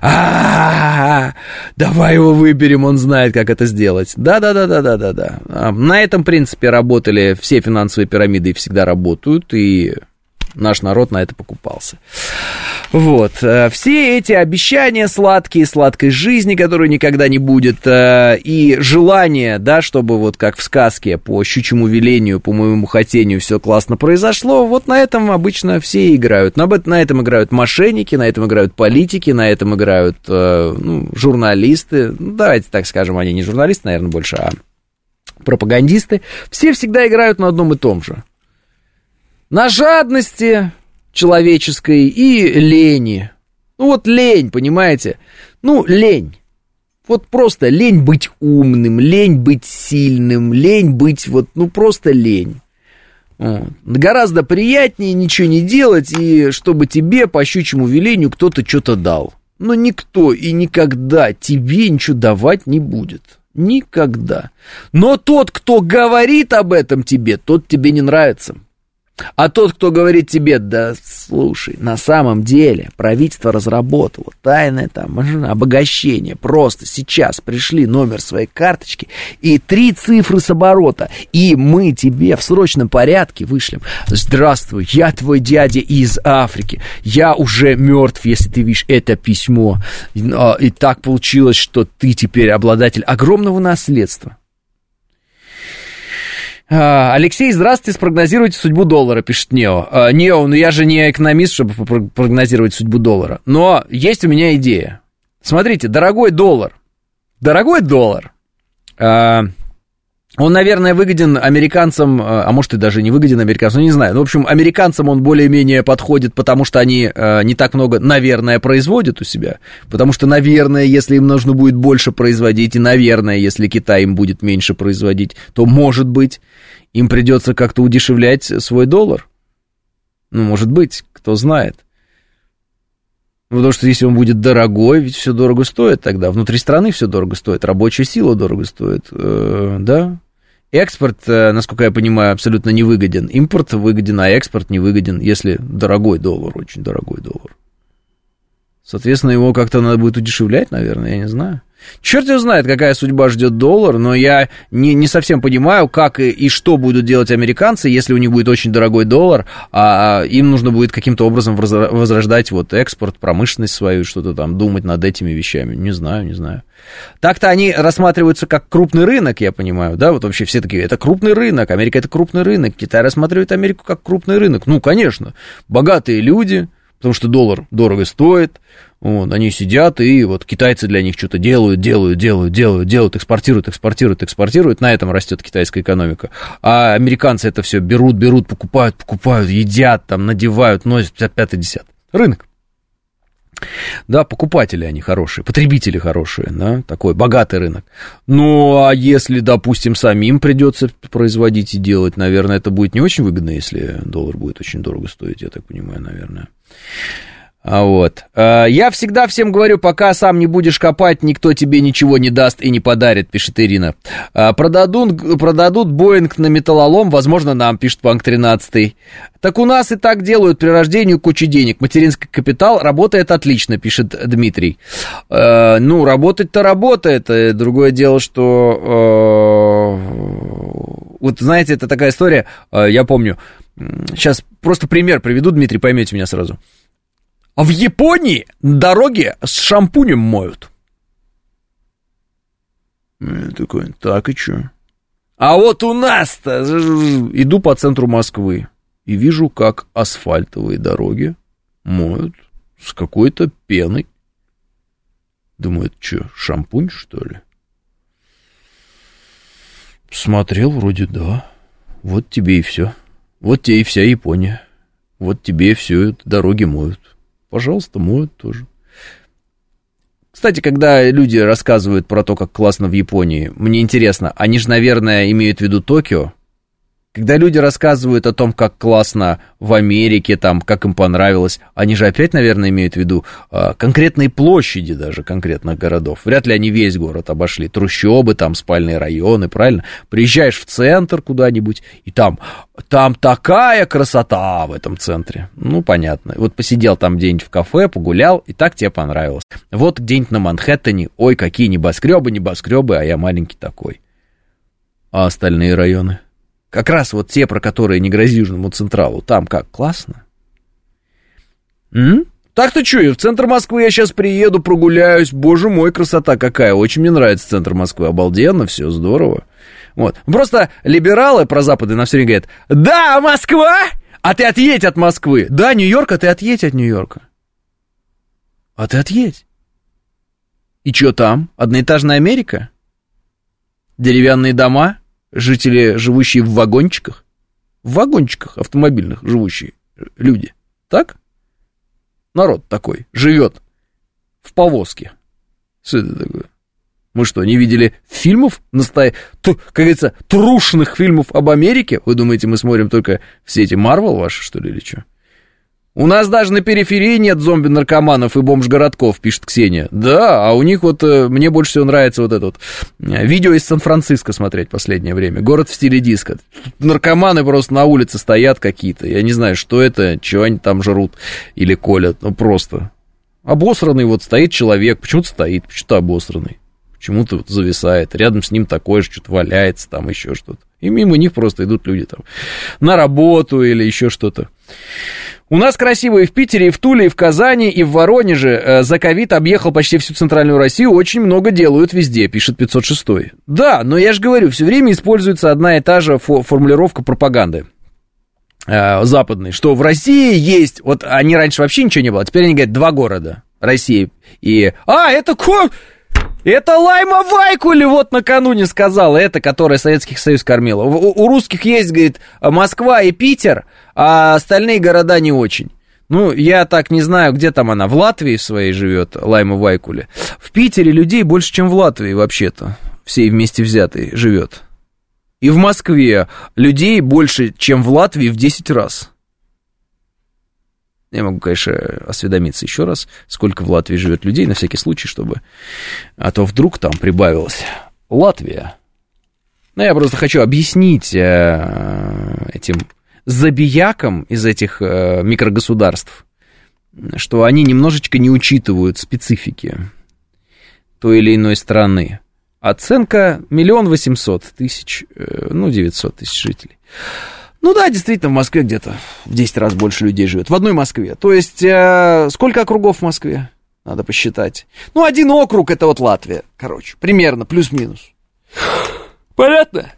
Speaker 2: А, давай его выберем, он знает, как это сделать. Да-да-да-да-да-да-да. А, на этом принципе работали все финансовые пирамиды и всегда работают, и наш народ на это покупался. Вот. Э, все эти обещания сладкие, сладкой жизни, которой никогда не будет, э, и желание, да, чтобы вот как в сказке по щучьему велению, по моему хотению все классно произошло, вот на этом обычно все играют. На, на этом играют мошенники, на этом играют политики, на этом играют э, ну, журналисты. Ну, давайте так скажем, они не журналисты, наверное, больше, а пропагандисты. Все всегда играют на одном и том же. На жадности, человеческой и лени. Ну вот лень, понимаете? Ну, лень. Вот просто лень быть умным, лень быть сильным, лень быть вот, ну просто лень. Вот. Гораздо приятнее ничего не делать, и чтобы тебе по щучьему велению кто-то что-то дал. Но никто и никогда тебе ничего давать не будет. Никогда. Но тот, кто говорит об этом тебе, тот тебе не нравится. А тот, кто говорит тебе, да слушай, на самом деле правительство разработало тайное там обогащение. Просто сейчас пришли номер своей карточки и три цифры с оборота. И мы тебе в срочном порядке вышлем. Здравствуй, я твой дядя из Африки. Я уже мертв, если ты видишь это письмо. А, и так получилось, что ты теперь обладатель огромного наследства. А, Алексей, здравствуйте, спрогнозируйте судьбу доллара, пишет Нео. А, Нео, ну я же не экономист, чтобы прогнозировать судьбу доллара. Но есть у меня идея. Смотрите, дорогой доллар. Дорогой доллар. Он, наверное, выгоден американцам, а может и даже не выгоден американцам, ну, не знаю. Ну, в общем, американцам он более-менее подходит, потому что они э, не так много, наверное, производят у себя. Потому что, наверное, если им нужно будет больше производить, и, наверное, если Китай им будет меньше производить, то, может быть, им придется как-то удешевлять свой доллар. Ну, может быть, кто знает. Потому что если он будет дорогой, ведь все дорого стоит тогда. Внутри страны все дорого стоит, рабочая сила дорого стоит. Э, да, Экспорт, э, насколько я понимаю, абсолютно не выгоден. Импорт выгоден, а экспорт не выгоден, если дорогой доллар, очень дорогой доллар. Соответственно, его как-то надо будет удешевлять, наверное, я не знаю. Черт его знает, какая судьба ждет доллар, но я не, не совсем понимаю, как и, и что будут делать американцы, если у них будет очень дорогой доллар, а им нужно будет каким-то образом возрождать вот экспорт, промышленность свою, что-то там, думать над этими вещами. Не знаю, не знаю. Так-то они рассматриваются как крупный рынок, я понимаю, да, вот вообще все такие, это крупный рынок, Америка это крупный рынок, Китай рассматривает Америку как крупный рынок. Ну, конечно, богатые люди, потому что доллар дорого стоит, вот, они сидят, и вот китайцы для них что-то делают, делают, делают, делают, делают, экспортируют, экспортируют, экспортируют, на этом растет китайская экономика. А американцы это все берут, берут, покупают, покупают, едят, там, надевают, носят, 55 десят. Рынок. Да, покупатели они хорошие, потребители хорошие, да, такой богатый рынок. Ну, а если, допустим, самим придется производить и делать, наверное, это будет не очень выгодно, если доллар будет очень дорого стоить, я так понимаю, наверное. А вот. А, я всегда всем говорю, пока сам не будешь копать, никто тебе ничего не даст и не подарит, пишет Ирина. А, продадут, продадут Боинг на металлолом, возможно, нам, пишет Банк 13. Так у нас и так делают при рождении кучу денег. Материнский капитал работает отлично, пишет Дмитрий. Ну, работать-то работает. Э, другое дело, что... Э, вот, знаете, это такая история, э, я помню. Сейчас просто пример приведу, Дмитрий, поймете меня сразу. А в Японии дороги с шампунем моют.
Speaker 1: Я такой, так и чё?
Speaker 2: А вот у нас-то иду по центру Москвы и вижу, как асфальтовые дороги моют с какой-то пеной. Думаю, это что, шампунь, что ли? Смотрел, вроде да. Вот тебе и все. Вот тебе и вся Япония. Вот тебе все дороги моют. Пожалуйста, моют тоже. Кстати, когда люди рассказывают про то, как классно в Японии, мне интересно, они же, наверное, имеют в виду Токио, когда люди рассказывают о том, как классно в Америке, там, как им понравилось, они же опять, наверное, имеют в виду э, конкретные площади даже конкретных городов. Вряд ли они весь город обошли. Трущобы, там, спальные районы, правильно? Приезжаешь в центр куда-нибудь, и там, там такая красота в этом центре. Ну, понятно. Вот посидел там где-нибудь в кафе, погулял, и так тебе понравилось. Вот где-нибудь на Манхэттене, ой, какие небоскребы, небоскребы, а я маленький такой. А остальные районы? Как раз вот те, про которые не грози Южному Централу. Там как, классно? М? Так-то что, и в центр Москвы я сейчас приеду, прогуляюсь. Боже мой, красота какая. Очень мне нравится центр Москвы. Обалденно, все здорово. Вот. Просто либералы про Запады на все время говорят, да, Москва, а ты отъедь от Москвы. Да, Нью-Йорк, а ты отъедь от Нью-Йорка. А ты отъедь. И что там? Одноэтажная Америка? Деревянные дома? Жители, живущие в вагончиках, в вагончиках автомобильных живущие люди, так? Народ такой живет в повозке. Что это такое? Мы что, не видели фильмов, насто... как говорится, трушных фильмов об Америке? Вы думаете, мы смотрим только все эти Марвел ваши, что ли, или что? У нас даже на периферии нет зомби-наркоманов и бомж-городков, пишет Ксения. Да, а у них вот, э, мне больше всего нравится вот это вот э, видео из Сан-Франциско смотреть в последнее время. Город в стиле диска. Наркоманы просто на улице стоят какие-то. Я не знаю, что это, чего они там жрут или колят. Ну, просто. Обосранный вот стоит человек. Почему-то стоит, почему-то обосранный. Почему-то вот зависает. Рядом с ним такое же что-то валяется, там еще что-то. И мимо них просто идут люди там на работу или еще что-то. У нас красиво и в Питере, и в Туле, и в Казани, и в Воронеже. Э, за ковид объехал почти всю центральную Россию. Очень много делают везде, пишет 506. Да, но я же говорю, все время используется одна и та же формулировка пропаганды э, западной, что в России есть, вот они раньше вообще ничего не было, а теперь они говорят два города России и... А, это ко... Это Лайма Вайкули вот накануне сказала, это, которая Советский Союз кормила. У, у русских есть, говорит, Москва и Питер, а остальные города не очень. Ну, я так не знаю, где там она, в Латвии своей живет, Лайма Вайкули. В Питере людей больше, чем в Латвии вообще-то, всей вместе взятые живет. И в Москве людей больше, чем в Латвии в 10 раз. Я могу, конечно, осведомиться еще раз, сколько в Латвии живет людей, на всякий случай, чтобы... А то вдруг там прибавилось. Латвия. Ну, я просто хочу объяснить э, этим забиякам из этих э, микрогосударств, что они немножечко не учитывают специфики той или иной страны. Оценка миллион восемьсот тысяч, э, ну, девятьсот тысяч жителей. Ну да, действительно, в Москве где-то в 10 раз больше людей живет. В одной Москве. То есть, э, сколько округов в Москве? Надо посчитать. Ну, один округ это вот Латвия, короче. Примерно, плюс-минус. Понятно?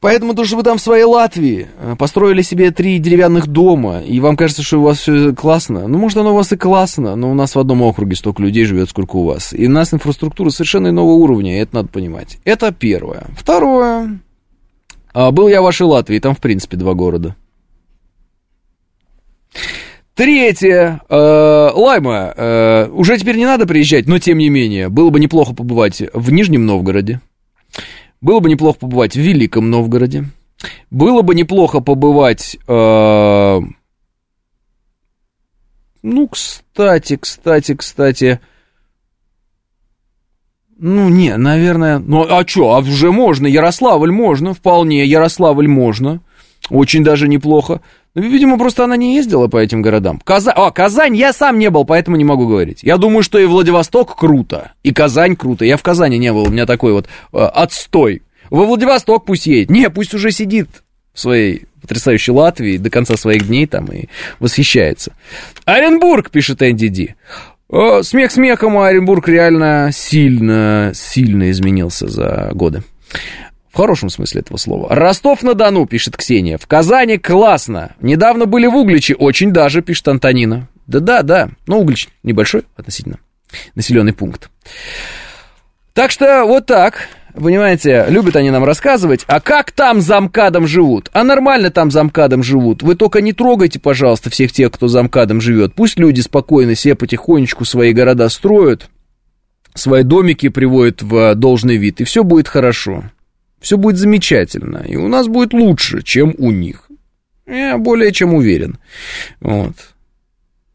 Speaker 2: Поэтому то, что вы там в своей Латвии э, построили себе три деревянных дома, и вам кажется, что у вас все классно. Ну, может, оно у вас и классно, но у нас в одном округе столько людей живет, сколько у вас. И у нас инфраструктура совершенно иного уровня, и это надо понимать. Это первое. Второе. А, был я в вашей Латвии, там, в принципе, два города. Третье. Э, Лайма. Э, уже теперь не надо приезжать, но тем не менее, было бы неплохо побывать в Нижнем Новгороде. Было бы неплохо побывать в Великом Новгороде. Было бы неплохо побывать... Э, ну, кстати, кстати, кстати... Ну, не, наверное... Ну, а что, а уже можно, Ярославль можно, вполне, Ярославль можно. Очень даже неплохо. Ну, видимо, просто она не ездила по этим городам. Казань... А, Казань я сам не был, поэтому не могу говорить. Я думаю, что и Владивосток круто, и Казань круто. Я в Казани не был, у меня такой вот э, отстой. Во Владивосток пусть едет. Не, пусть уже сидит в своей потрясающей Латвии до конца своих дней там и восхищается. Оренбург, пишет Энди Ди. Смех смехом, а Оренбург реально сильно, сильно изменился за годы. В хорошем смысле этого слова. Ростов-на-Дону, пишет Ксения. В Казани классно. Недавно были в Угличе, очень даже, пишет Антонина. Да-да-да, но Углич небольшой относительно населенный пункт. Так что вот так. Понимаете, любят они нам рассказывать, а как там замкадом живут? А нормально там замкадом живут. Вы только не трогайте, пожалуйста, всех тех, кто замкадом живет. Пусть люди спокойно себе потихонечку свои города строят, свои домики приводят в должный вид, и все будет хорошо. Все будет замечательно, и у нас будет лучше, чем у них. Я более чем уверен. Вот.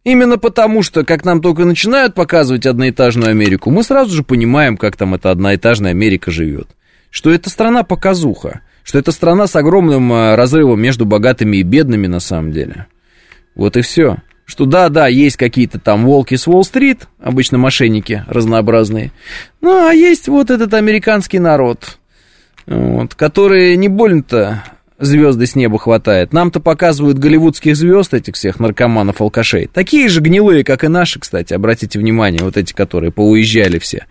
Speaker 2: Именно потому, что как нам только начинают показывать одноэтажную Америку, мы сразу же понимаем, как там эта одноэтажная Америка живет. Что это страна показуха, что это страна с огромным а, разрывом между богатыми и бедными на самом деле. Вот и все. Что да, да, есть какие-то там волки с Уолл-стрит, обычно мошенники разнообразные. Ну, а есть вот этот американский народ, вот, который не больно-то звезды с неба хватает. Нам-то показывают голливудских звезд, этих всех наркоманов, алкашей. Такие же гнилые, как и наши, кстати, обратите внимание, вот эти, которые поуезжали все.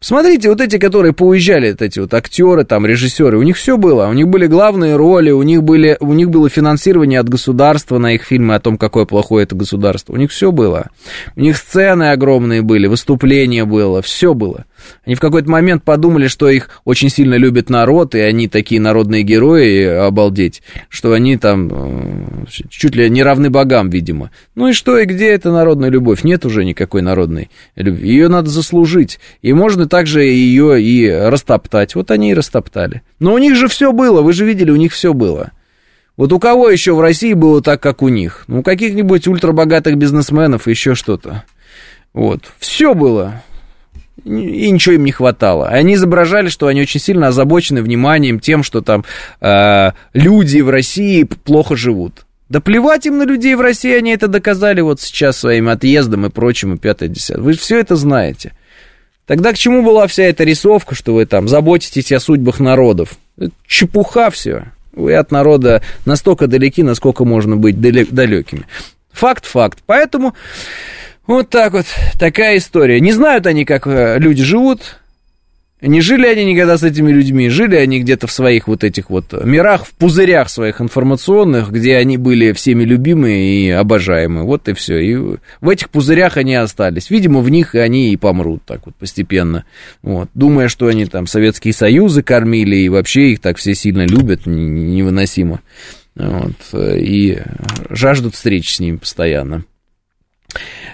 Speaker 2: Смотрите, вот эти, которые поуезжали, вот эти вот актеры, там, режиссеры, у них все было, у них были главные роли, у них, были, у них было финансирование от государства на их фильмы о том, какое плохое это государство, у них все было. У них сцены огромные были, выступления было, все было. Они в какой-то момент подумали, что их очень сильно любит народ, и они такие народные герои, обалдеть, что они там э, чуть ли не равны богам, видимо. Ну и что, и где эта народная любовь? Нет уже никакой народной любви. Ее надо заслужить. И можно также ее и растоптать. Вот они и растоптали. Но у них же все было, вы же видели, у них все было. Вот у кого еще в России было так, как у них? Ну, у каких-нибудь ультрабогатых бизнесменов, еще что-то. Вот. Все было и ничего им не хватало. Они изображали, что они очень сильно озабочены вниманием тем, что там э, люди в России плохо живут. Да плевать им на людей в России, они это доказали вот сейчас своим отъездом и прочим, и пятое, десятое. Вы все это знаете. Тогда к чему была вся эта рисовка, что вы там заботитесь о судьбах народов? Это чепуха все. Вы от народа настолько далеки, насколько можно быть далекими. Факт-факт. Поэтому вот так вот, такая история. Не знают они, как э, люди живут, не жили они никогда с этими людьми, жили они где-то в своих вот этих вот мирах, в пузырях своих информационных, где они были всеми любимые и обожаемые. Вот и все. И в этих пузырях они остались. Видимо, в них они и помрут так вот постепенно. Вот. Думая, что они там Советские Союзы кормили, и вообще их так все сильно любят, невыносимо. Вот. И жаждут встреч с ними постоянно.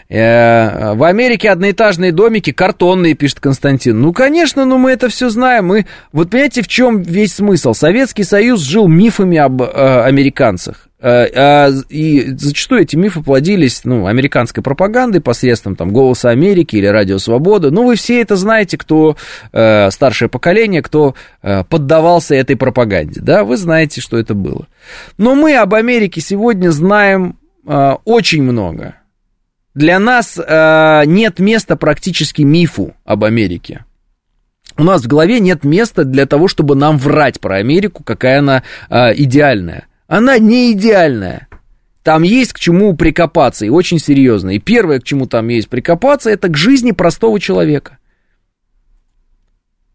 Speaker 2: Э, в Америке одноэтажные домики картонные, пишет Константин. Ну, конечно, но мы это все знаем. Мы, вот понимаете, в чем весь смысл? Советский Союз жил мифами об э, американцах. Э, э, и зачастую эти мифы плодились, ну, американской пропагандой посредством там «Голоса Америки» или «Радио Свобода». Ну, вы все это знаете, кто э, старшее поколение, кто э, поддавался этой пропаганде, да, вы знаете, что это было. Но мы об Америке сегодня знаем э, очень много. Для нас э, нет места практически мифу об Америке. У нас в голове нет места для того, чтобы нам врать про Америку, какая она э, идеальная. Она не идеальная. Там есть к чему прикопаться, и очень серьезно. И первое, к чему там есть прикопаться, это к жизни простого человека.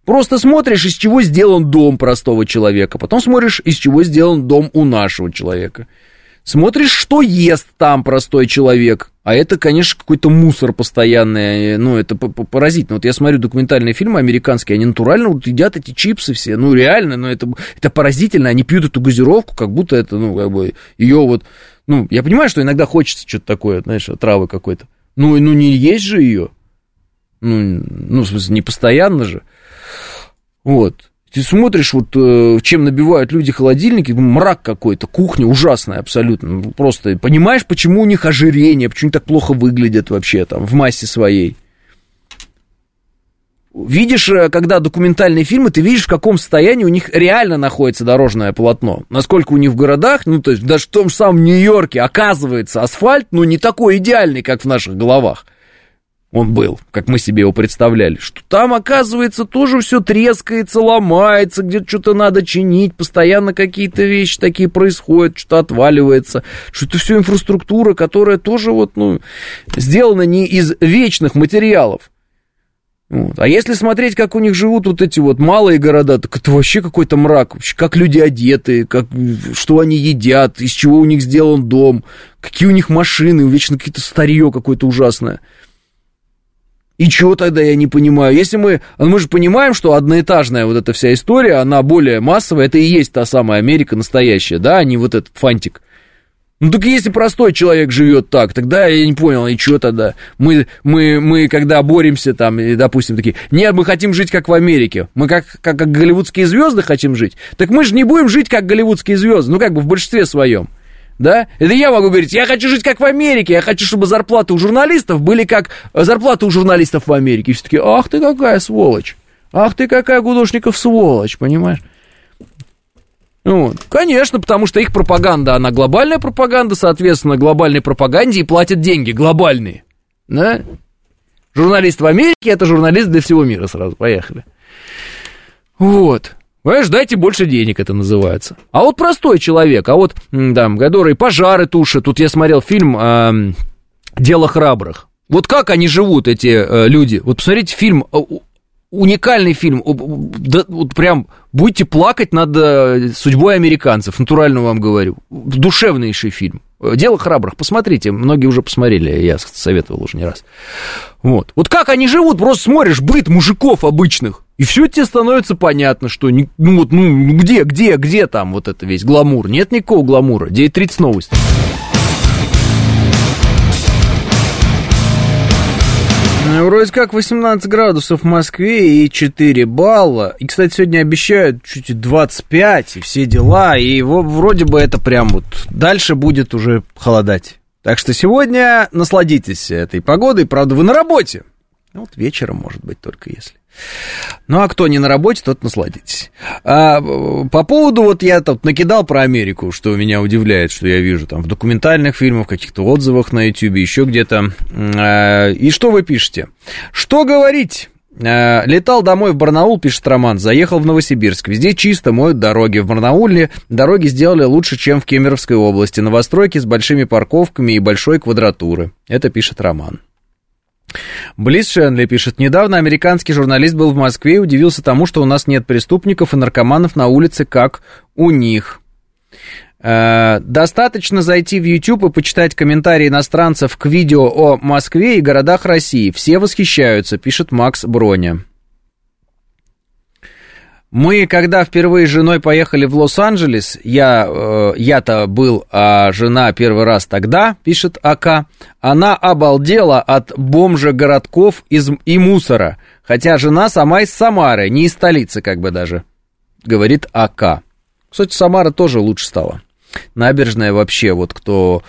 Speaker 2: Просто смотришь, из чего сделан дом простого человека, потом смотришь, из чего сделан дом у нашего человека. Смотришь, что ест там простой человек. А это, конечно, какой-то мусор постоянный. Ну, это поразительно. Вот я смотрю документальные фильмы американские, они натурально вот едят эти чипсы все. Ну, реально, но это, это поразительно. Они пьют эту газировку, как будто это, ну, как бы, ее вот... Ну, я понимаю, что иногда хочется что-то такое, знаешь, травы какой-то. Ну, ну, не есть же ее. Ну, ну, в смысле, не постоянно же. Вот. Ты смотришь, вот э, чем набивают люди холодильники, мрак какой-то, кухня ужасная абсолютно. Ну, просто понимаешь, почему у них ожирение, почему они так плохо выглядят вообще там в массе своей. Видишь, э, когда документальные фильмы, ты видишь, в каком состоянии у них реально находится дорожное полотно. Насколько у них в городах, ну, то есть даже в том же самом Нью-Йорке, оказывается, асфальт, ну, не такой идеальный, как в наших головах он был, как мы себе его представляли, что там, оказывается, тоже все трескается, ломается, где-то что-то надо чинить, постоянно какие-то вещи такие происходят, что-то отваливается, что это все инфраструктура, которая тоже вот, ну, сделана не из вечных материалов. Вот. А если смотреть, как у них живут вот эти вот малые города, так это вообще какой-то мрак. Вообще, как люди одеты, как, что они едят, из чего у них сделан дом, какие у них машины, вечно какие-то старье какое-то ужасное. И чего тогда я не понимаю? Если мы... Мы же понимаем, что одноэтажная вот эта вся история, она более массовая, это и есть та самая Америка настоящая, да, а не вот этот фантик. Ну так если простой человек живет так, тогда я не понял, и что тогда? Мы, мы, мы когда боремся там, и, допустим, такие, нет, мы хотим жить как в Америке, мы как, как, как голливудские звезды хотим жить, так мы же не будем жить как голливудские звезды, ну как бы в большинстве своем да? Это я могу говорить, я хочу жить как в Америке, я хочу, чтобы зарплаты у журналистов были как зарплаты у журналистов в Америке. И все таки ах ты какая сволочь, ах ты какая Гудошников сволочь, понимаешь? Вот. Конечно, потому что их пропаганда, она глобальная пропаганда, соответственно, глобальной пропаганде и платят деньги, глобальные, да? Журналист в Америке – это журналист для всего мира сразу, поехали. Вот. Понимаешь, дайте больше денег, это называется. А вот простой человек, а вот там, который пожары тушит. Тут я смотрел фильм э, «Дело храбрых». Вот как они живут, эти э, люди. Вот посмотрите фильм, э, уникальный фильм. Да, вот прям будете плакать над э, судьбой американцев, натурально вам говорю. Душевнейший фильм. Дело храбрых, посмотрите, многие уже посмотрели, я советовал уже не раз. Вот. Вот как они живут, просто смотришь быт мужиков обычных, и все тебе становится понятно, что ну вот, ну где, где, где там вот это весь гламур? Нет никакого гламура. 9.30 новости. Ну, вроде как 18 градусов в Москве и 4 балла. И, кстати, сегодня обещают чуть 25 и все дела. И его, вроде бы это прям вот дальше будет уже холодать. Так что сегодня насладитесь этой погодой. Правда, вы на работе. Ну, вот вечером, может быть, только если. Ну, а кто не на работе, тот насладитесь. А, по поводу, вот я тут накидал про Америку, что меня удивляет, что я вижу там в документальных фильмах, в каких-то отзывах на YouTube, еще где-то. А, и что вы пишете? Что говорить? Э, летал домой в Барнаул, пишет Роман, заехал в Новосибирск. Везде чисто, моют дороги. В Барнауле дороги сделали лучше, чем в Кемеровской области. Новостройки с большими парковками и большой квадратуры. Это пишет Роман. Близ Шенли пишет, недавно американский журналист был в Москве и удивился тому, что у нас нет преступников и наркоманов на улице, как у них. Э, достаточно зайти в YouTube и почитать комментарии иностранцев к видео о Москве и городах России. Все восхищаются, пишет Макс Броня. Мы, когда впервые с женой поехали в Лос-Анджелес, я, э, я-то был, а жена первый раз тогда, пишет АК, она обалдела от бомжа городков из, и мусора, хотя жена сама из Самары, не из столицы как бы даже, говорит АК. Кстати, Самара тоже лучше стала. Набережная вообще, вот кто...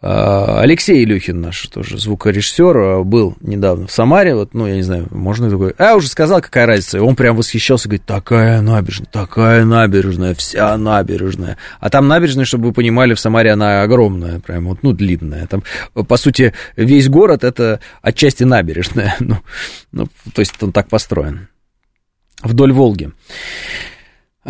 Speaker 2: А, Алексей Илюхин наш тоже звукорежиссер а, был недавно в Самаре, вот, ну, я не знаю, можно такое... А, уже сказал, какая разница. Он прям восхищался, говорит, такая набережная, такая набережная, вся набережная. А там набережная, чтобы вы понимали, в Самаре она огромная, прям вот, ну, длинная. Там, по сути, весь город это отчасти набережная. *laughs* Ну, ну то есть он так построен. Вдоль Волги.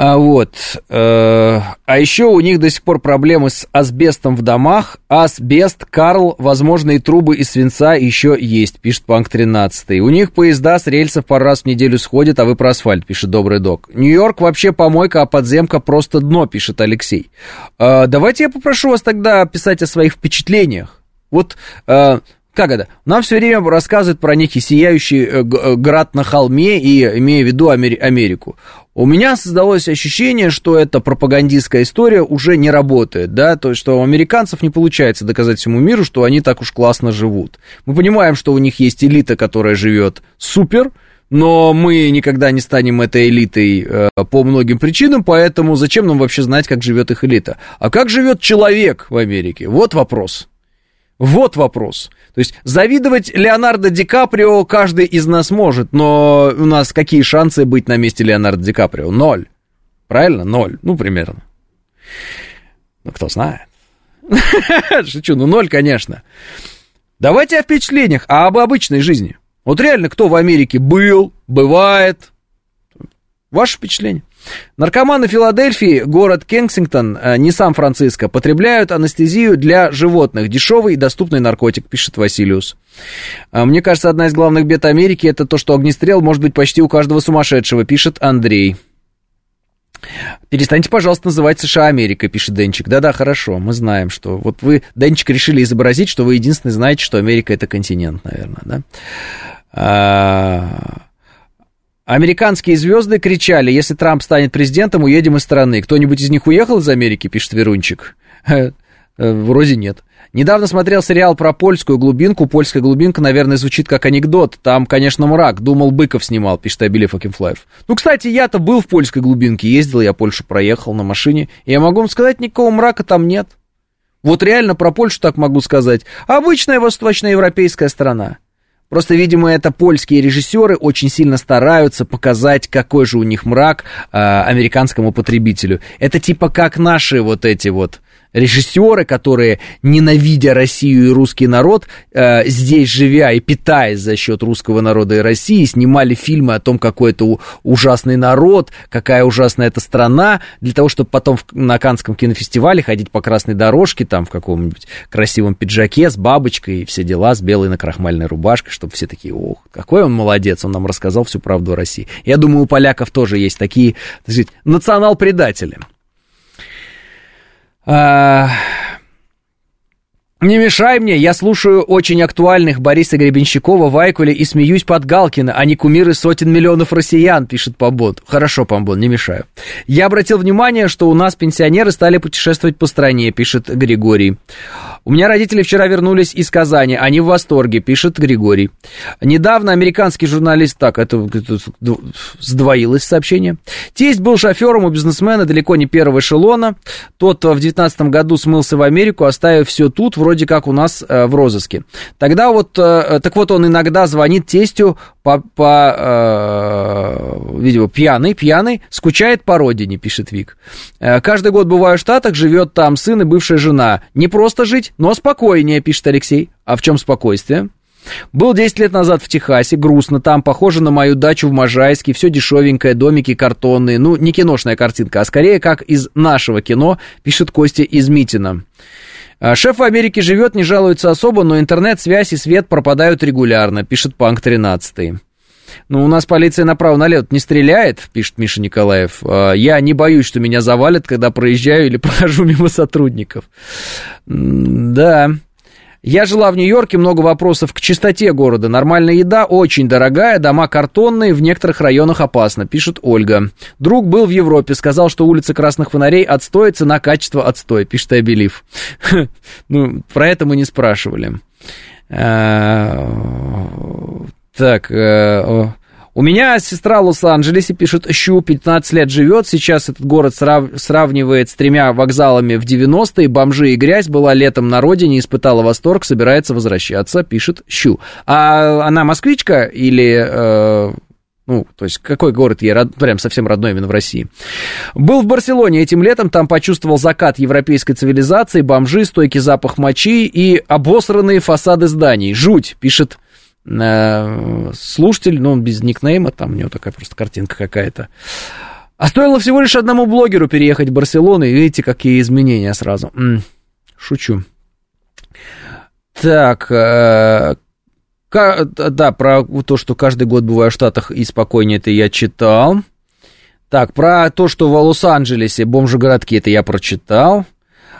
Speaker 2: А, вот. Э, а еще у них до сих пор проблемы с асбестом в домах. Асбест, Карл, возможные трубы из свинца еще есть, пишет Панк 13. У них поезда с рельсов пару раз в неделю сходят, а вы про асфальт, пишет Добрый Док. Нью-Йорк вообще помойка, а подземка просто дно, пишет Алексей. Э, давайте я попрошу вас тогда писать о своих впечатлениях. Вот э, как это? Нам все время рассказывают про некий сияющий э, э, град на холме, и имея в виду Америку. У меня создалось ощущение, что эта пропагандистская история уже не работает, да, то есть, что у американцев не получается доказать всему миру, что они так уж классно живут. Мы понимаем, что у них есть элита, которая живет супер, но мы никогда не станем этой элитой э, по многим причинам, поэтому зачем нам вообще знать, как живет их элита? А как живет человек в Америке? Вот вопрос. Вот вопрос. То есть завидовать Леонардо Ди Каприо каждый из нас может, но у нас какие шансы быть на месте Леонардо Ди Каприо? Ноль. Правильно? Ноль. Ну, примерно. Ну, кто знает. *laughs* Шучу, ну ноль, конечно. Давайте о впечатлениях, а об обычной жизни. Вот реально, кто в Америке был, бывает. Ваше впечатление? Наркоманы Филадельфии, город Кенсингтон, э, не Сан-Франциско, потребляют анестезию для животных. Дешевый и доступный наркотик, пишет Василиус. А, мне кажется, одна из главных бед Америки это то, что огнестрел может быть почти у каждого сумасшедшего, пишет Андрей. Перестаньте, пожалуйста, называть США Америкой, пишет Денчик. Да-да, хорошо, мы знаем, что... Вот вы, Денчик, решили изобразить, что вы единственный знаете, что Америка это континент, наверное, да? Американские звезды кричали, если Трамп станет президентом, уедем из страны. Кто-нибудь из них уехал из Америки, пишет Верунчик? *laughs* Э, вроде нет. Недавно смотрел сериал про польскую глубинку. Польская глубинка, наверное, звучит как анекдот. Там, конечно, мрак. Думал, Быков снимал, пишет Абили Факинфлаев. Ну, кстати, я-то был в польской глубинке. Ездил, я Польшу проехал на машине. И я могу вам сказать, никакого мрака там нет. Вот реально про Польшу так могу сказать. Обычная восточноевропейская страна. Просто, видимо, это польские режиссеры очень сильно стараются показать, какой же у них мрак э, американскому потребителю. Это типа как наши вот эти вот режиссеры, которые, ненавидя Россию и русский народ, э, здесь живя и питаясь за счет русского народа и России, снимали фильмы о том, какой это ужасный народ, какая ужасная эта страна, для того, чтобы потом в, на Канском кинофестивале ходить по красной дорожке, там в каком-нибудь красивом пиджаке с бабочкой и все дела, с белой накрахмальной рубашкой, чтобы все такие, ох, какой он молодец, он нам рассказал всю правду о России. Я думаю, у поляков тоже есть такие, так сказать, национал-предатели. А, не мешай мне, я слушаю очень актуальных Бориса Гребенщикова, Вайкуля и смеюсь под Галкина, а не кумиры сотен миллионов россиян, пишет Помбон. Хорошо, Помбон, не мешаю. Я обратил внимание, что у нас пенсионеры стали путешествовать по стране, пишет Григорий. У меня родители вчера вернулись из Казани, они в восторге, пишет Григорий. Недавно американский журналист, так, это, сдвоилось сообщение. Тесть был шофером у бизнесмена далеко не первого эшелона. Тот в 19 году смылся в Америку, оставив все тут, вроде как у нас э, в розыске. Тогда вот, э, так вот он иногда звонит тестю по, по э, видимо, пьяный, пьяный, скучает по родине, пишет Вик. Э, каждый год бываю в Штатах, живет там сын и бывшая жена. Не просто жить, но спокойнее, пишет Алексей. А в чем спокойствие? Был 10 лет назад в Техасе, грустно там, похоже на мою дачу в Можайске, все дешевенькое, домики картонные, ну, не киношная картинка, а скорее как из нашего кино, пишет Костя из Митина. А, Шеф в Америке живет, не жалуется особо, но интернет-связь и свет пропадают регулярно, пишет Панк 13. Ну, у нас полиция направо-налево не стреляет, пишет Миша Николаев. А, я не боюсь, что меня завалят, когда проезжаю или *laughs* прохожу мимо сотрудников. Да. Я жила в Нью-Йорке, много вопросов к чистоте города. Нормальная еда очень дорогая, дома картонные, в некоторых районах опасно, пишет Ольга. Друг был в Европе, сказал, что улица Красных Фонарей отстой, цена, качество, отстой, пишет Абелив. *laughs* Ну, про это мы не спрашивали. Так, э, у меня сестра Лос-Анджелесе, пишет Щу, 15 лет живет. Сейчас этот город срав... сравнивает с тремя вокзалами в 90-е. Бомжи и грязь была летом на родине, испытала восторг, собирается возвращаться, пишет Щу. А она москвичка или... Э... Ну, то есть, какой город ей род... прям совсем родной именно в России. Был в Барселоне этим летом, там почувствовал закат европейской цивилизации, бомжи, стойкий запах мочи и обосранные фасады зданий. Жуть, пишет слушатель, ну, он без никнейма, там у него такая просто картинка какая-то. А стоило всего лишь одному блогеру переехать в Барселону, и видите, какие изменения сразу. Шучу. Так, э, да, про то, что каждый год бываю в Штатах и спокойнее, это я читал. Так, про то, что в Лос-Анджелесе бомжи-городки, это я прочитал.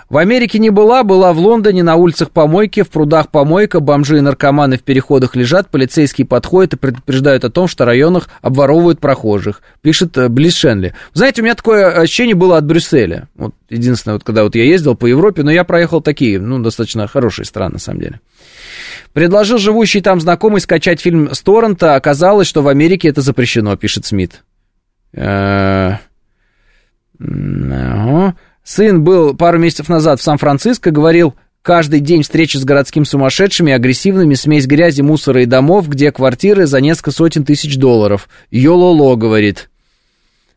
Speaker 2: В Америке не была, была в Лондоне, на улицах помойки, в прудах помойка, бомжи и наркоманы в переходах лежат, полицейские подходят и предупреждают о том, что в районах обворовывают прохожих, пишет э, Близ Шенли. Знаете, у меня такое ощущение было от Брюсселя. Вот единственное, вот когда вот я ездил по Европе, но я проехал такие, ну, достаточно хорошие страны, на самом деле. Предложил живущий там знакомый скачать фильм с торрента, оказалось, что в Америке это запрещено, пишет Смит. Э, ага. Сын был пару месяцев назад в Сан-Франциско, говорил, каждый день встречи с городскими сумасшедшими, агрессивными, смесь грязи, мусора и домов, где квартиры за несколько сотен тысяч долларов. Йололо, говорит.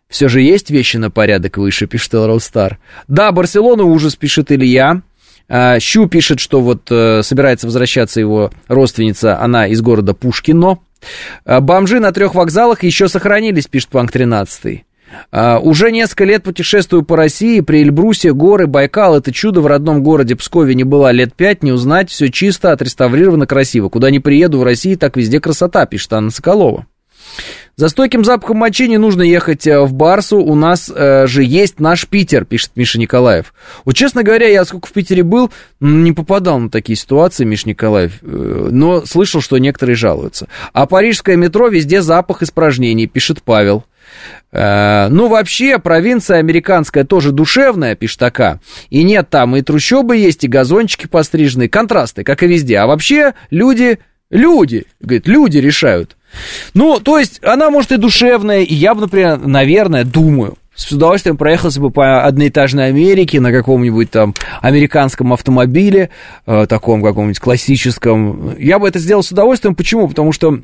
Speaker 2: Все же есть вещи на порядок выше, пишет Элроустар. Да, Барселона ужас, пишет Илья. А, Щу пишет, что вот э, собирается возвращаться его родственница, она из города Пушкино. А, бомжи на трех вокзалах еще сохранились, пишет Панк 13. Uh, уже несколько лет путешествую по России, при Эльбрусе, горы, Байкал, это чудо в родном городе Пскове не была лет пять, не узнать, все чисто, отреставрировано, красиво. Куда не приеду в России, так везде красота, пишет Анна Соколова. За стойким запахом мочи не нужно ехать э, в Барсу, у нас э, же есть наш Питер, пишет Миша Николаев. Вот, честно говоря, я сколько в Питере был, не попадал на такие ситуации, Миша Николаев, э, но слышал, что некоторые жалуются. А парижское метро везде запах испражнений, пишет Павел. Э, ну, вообще, провинция американская тоже душевная, пишет така. И нет там и трущобы есть, и газончики постриженные, контрасты, как и везде. А вообще, люди, люди, говорит, люди решают. Ну, то есть, она может и душевная, и я бы, например, наверное, думаю, с удовольствием проехался бы по одноэтажной Америке на каком-нибудь там американском автомобиле, э, таком каком-нибудь классическом. Я бы это сделал с удовольствием. Почему? Потому что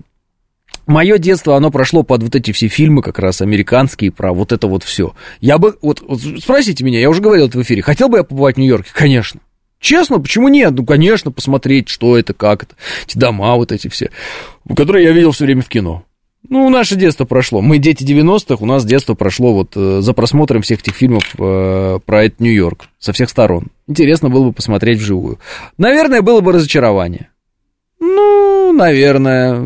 Speaker 2: Мое детство, оно прошло под вот эти все фильмы как раз американские про вот это вот все. Я бы, вот, вот спросите меня, я уже говорил это в эфире, хотел бы я побывать в Нью-Йорке? Конечно. Честно, почему нет? Ну, конечно, посмотреть, что это, как это, эти дома вот эти все, которые я видел все время в кино. Ну, наше детство прошло. Мы дети 90-х, у нас детство прошло вот э, за просмотром всех этих фильмов э, про этот Нью-Йорк со всех сторон. Интересно было бы посмотреть вживую. Наверное, было бы разочарование. Ну, наверное.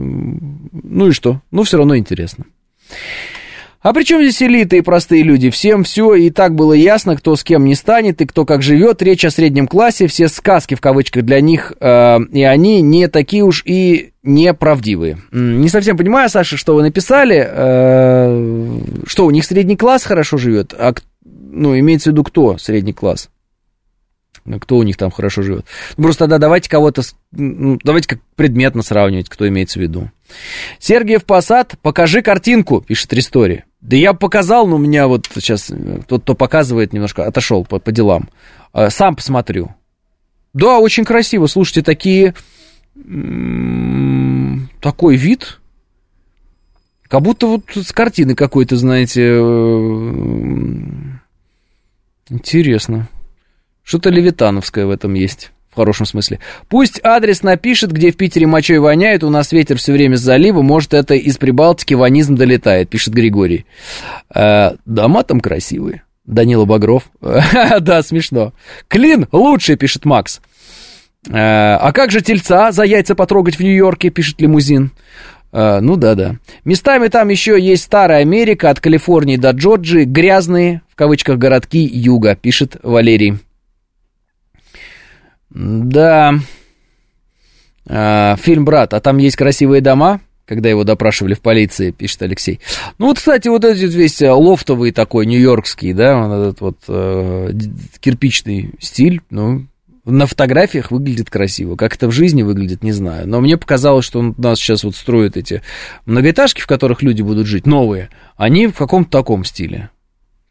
Speaker 2: Ну и что? Ну, все равно интересно. А при чем здесь элиты и простые люди? Всем все и так было ясно, кто с кем не станет и кто как живет. Речь о среднем классе, все сказки в кавычках для них, э, и они не такие уж и неправдивые. Не совсем понимаю, Саша, что вы написали, э, что у них средний класс хорошо живет, а ну, имеется в виду кто средний класс? кто у них там хорошо живет. Ну, просто тогда давайте кого-то, ну, давайте как предметно сравнивать, кто имеется в виду. Сергеев Посад, покажи картинку, пишет Ристори. Да я показал, но у меня вот сейчас тот, кто показывает, немножко отошел по, по делам. А, сам посмотрю. Да, очень красиво. Слушайте, такие... Такой вид, как будто вот с картины какой-то, знаете, э, интересно. Что-то левитановское в этом есть. В хорошем смысле. Пусть адрес напишет, где в Питере мочой воняет, у нас ветер все время с залива, может, это из Прибалтики ванизм долетает, пишет Григорий. Э, дома там красивые. Данила Багров. *laughs* да, смешно. Клин лучший, пишет Макс. Э, а как же тельца за яйца потрогать в Нью-Йорке, пишет лимузин. Uh, ну да, да. Местами там еще есть старая Америка, от Калифорнии до Джорджии, грязные, в кавычках, городки юга, пишет Валерий. Да. А, фильм «Брат», а там есть красивые дома, когда его допрашивали в полиции, пишет Алексей. Ну вот, кстати, вот этот весь э, лофтовый такой, нью-йоркский, да, вот этот вот э, кирпичный стиль, ну, на фотографиях выглядит красиво. Как это в жизни выглядит, не знаю. Но мне показалось, что он нас сейчас вот строит эти многоэтажки, в которых люди будут жить, новые, они в каком-то таком стиле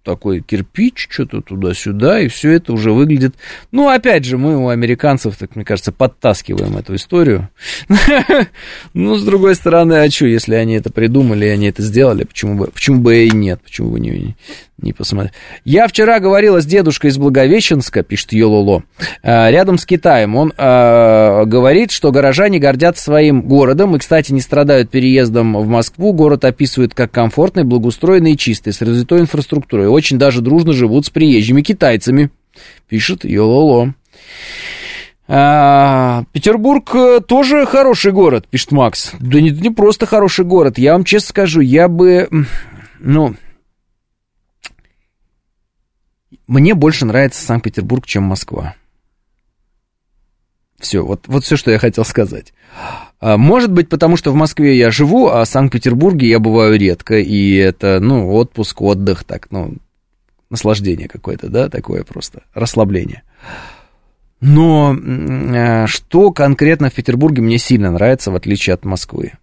Speaker 2: такой кирпич, что-то туда-сюда, и все это уже выглядит... Ну, опять же, мы у американцев, так мне кажется, подтаскиваем эту историю. *laughs* Ну, с другой стороны, а что, если они это придумали, они это сделали, почему бы, почему бы и нет, почему бы не, не посмотреть. Я вчера говорила с дедушкой из Благовещенска, пишет Йололо, э, рядом с Китаем. Он э, говорит, что горожане гордятся своим городом и, кстати, не страдают переездом в Москву. Город описывают как комфортный, благоустроенный и чистый, с развитой инфраструктурой. Очень даже дружно живут с приезжими китайцами, пишет Йололо. А, Петербург э, тоже хороший город, пишет Макс. Да не, не просто хороший город. Я вам честно скажу, я бы, ну, мне больше нравится Санкт-Петербург, чем Москва. Все, вот, вот все, что я хотел сказать. А, может быть, потому что в Москве я живу, а в Санкт-Петербурге я бываю редко, и это, ну, отпуск, отдых, так, ну, наслаждение какое-то, да, такое просто, расслабление. Но а, что конкретно в Петербурге мне сильно нравится, в отличие от Москвы?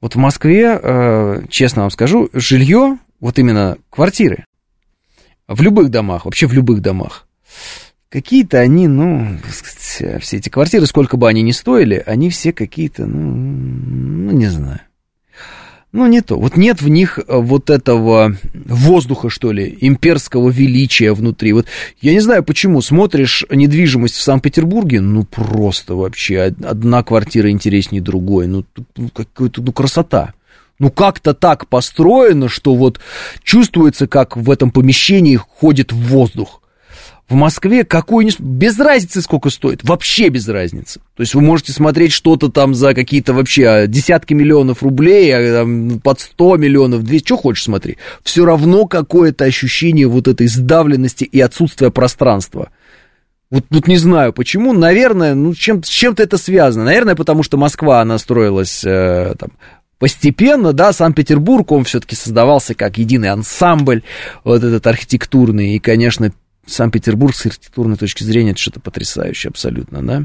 Speaker 2: Вот в Москве, а, честно вам скажу, жилье, вот именно квартиры, в любых домах, вообще в любых домах. Какие-то они, ну, все эти квартиры, сколько бы они ни стоили, они все какие-то, ну, ну, не знаю. Ну, не то. Вот нет в них э, вот этого воздуха, что ли, имперского величия внутри. Вот я не знаю, почему смотришь недвижимость в Санкт-Петербурге, ну, просто вообще одна квартира интереснее другой. Ну, ну какая-то ну, красота ну как-то так построено, что вот чувствуется, как в этом помещении ходит воздух. В Москве какой-нибудь... Без разницы, сколько стоит. Вообще без разницы. То есть вы можете смотреть что-то там за какие-то вообще а, десятки миллионов рублей, а, там, под 100 миллионов, 200, что хочешь смотри. Все равно какое-то ощущение вот этой сдавленности и отсутствия пространства. Вот, вот не знаю почему, наверное, ну, чем, с чем-то это связано. Наверное, потому что Москва, она строилась э, там, постепенно, да, Санкт-Петербург, он все-таки создавался как единый ансамбль, вот этот архитектурный, и, конечно, Санкт-Петербург с архитектурной точки зрения это что-то потрясающее абсолютно, да.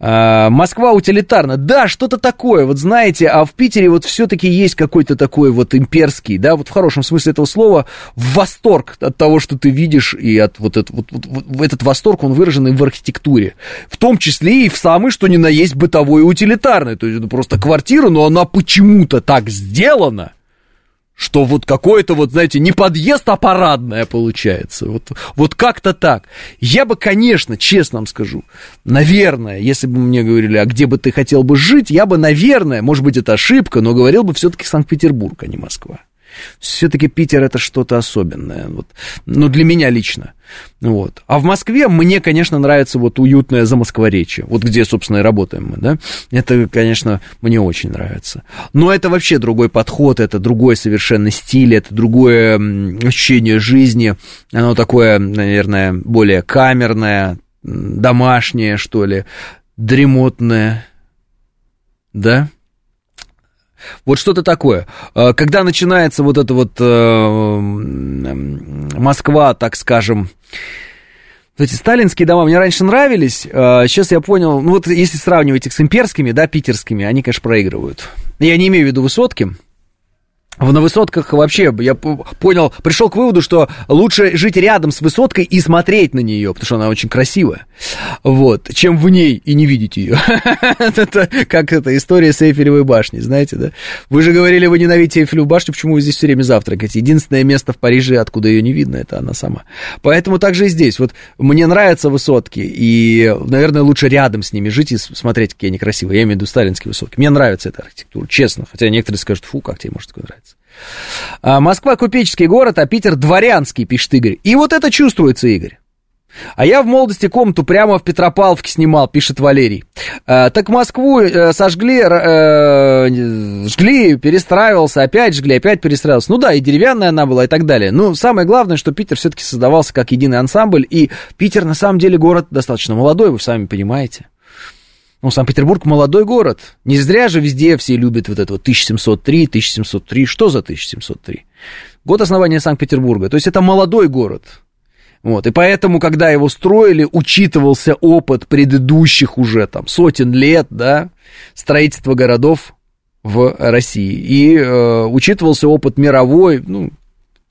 Speaker 2: А, Москва утилитарна. Да, что-то такое, вот знаете, а в Питере вот все-таки есть какой-то такой вот имперский, да, вот в хорошем смысле этого слова, восторг от того, что ты видишь, и от вот, это, вот, вот, вот этот восторг, он выражен и в архитектуре. В том числе и в самой, что ни на есть, бытовой утилитарной. То есть это просто квартира, но она почему-то так сделана, что вот какое-то вот, знаете, не подъезд, а парадное получается. Вот, вот как-то так. Я бы, конечно, честно вам скажу, наверное, если бы мне говорили, а где бы ты хотел бы жить, я бы, наверное, может быть, это ошибка, но говорил бы все-таки Санкт-Петербург, а не Москва. Все-таки Питер это что-то особенное. Вот. Ну, для меня лично. Вот. А в Москве мне, конечно, нравится вот уютное замоскворечье. Вот где, собственно, и работаем мы, да. Это, конечно, мне очень нравится. Но это вообще другой подход, это другой совершенно стиль, это другое ощущение жизни. Оно такое, наверное, более камерное, домашнее, что ли, дремотное. Да? Вот что-то такое. А, когда начинается вот эта вот э, Москва, так скажем, эти сталинские дома мне раньше нравились, сейчас а, я понял, ну вот если сравнивать их с имперскими, да, питерскими, они, конечно, проигрывают. Я не имею в виду высотки, на высотках вообще, я понял, пришел к выводу, что лучше жить рядом с высоткой и смотреть на нее, потому что она очень красивая. вот, чем в ней и не видеть ее. *laughs* это как эта история с Эйфелевой башней, знаете, да? Вы же говорили, вы ненавидите Эйфелеву башню, почему вы здесь все время завтракаете? Единственное место в Париже, откуда ее не видно, это она сама. Поэтому также и здесь. Вот мне нравятся высотки, и, наверное, лучше рядом с ними жить и смотреть, какие они красивые. Я имею в виду сталинские высотки. Мне нравится эта архитектура, честно. Хотя некоторые скажут, фу, как тебе может такое нравиться. А Москва купеческий город, а Питер дворянский, пишет Игорь. И вот это чувствуется, Игорь. А я в молодости комнату прямо в Петропавловке снимал, пишет Валерий. А, так Москву э, сожгли, э, жгли, перестраивался, опять жгли, опять перестраивался. Ну да, и деревянная она была и так далее. Но самое главное, что Питер все-таки создавался как единый ансамбль, и Питер на самом деле город достаточно молодой, вы сами понимаете. Ну, Санкт-Петербург молодой город. Не зря же везде все любят вот это вот 1703, 1703. Что за 1703? Год основания Санкт-Петербурга. То есть это молодой город. Вот, и поэтому, когда его строили, учитывался опыт предыдущих уже там сотен лет, да, строительства городов в России. И э, учитывался опыт мировой, ну,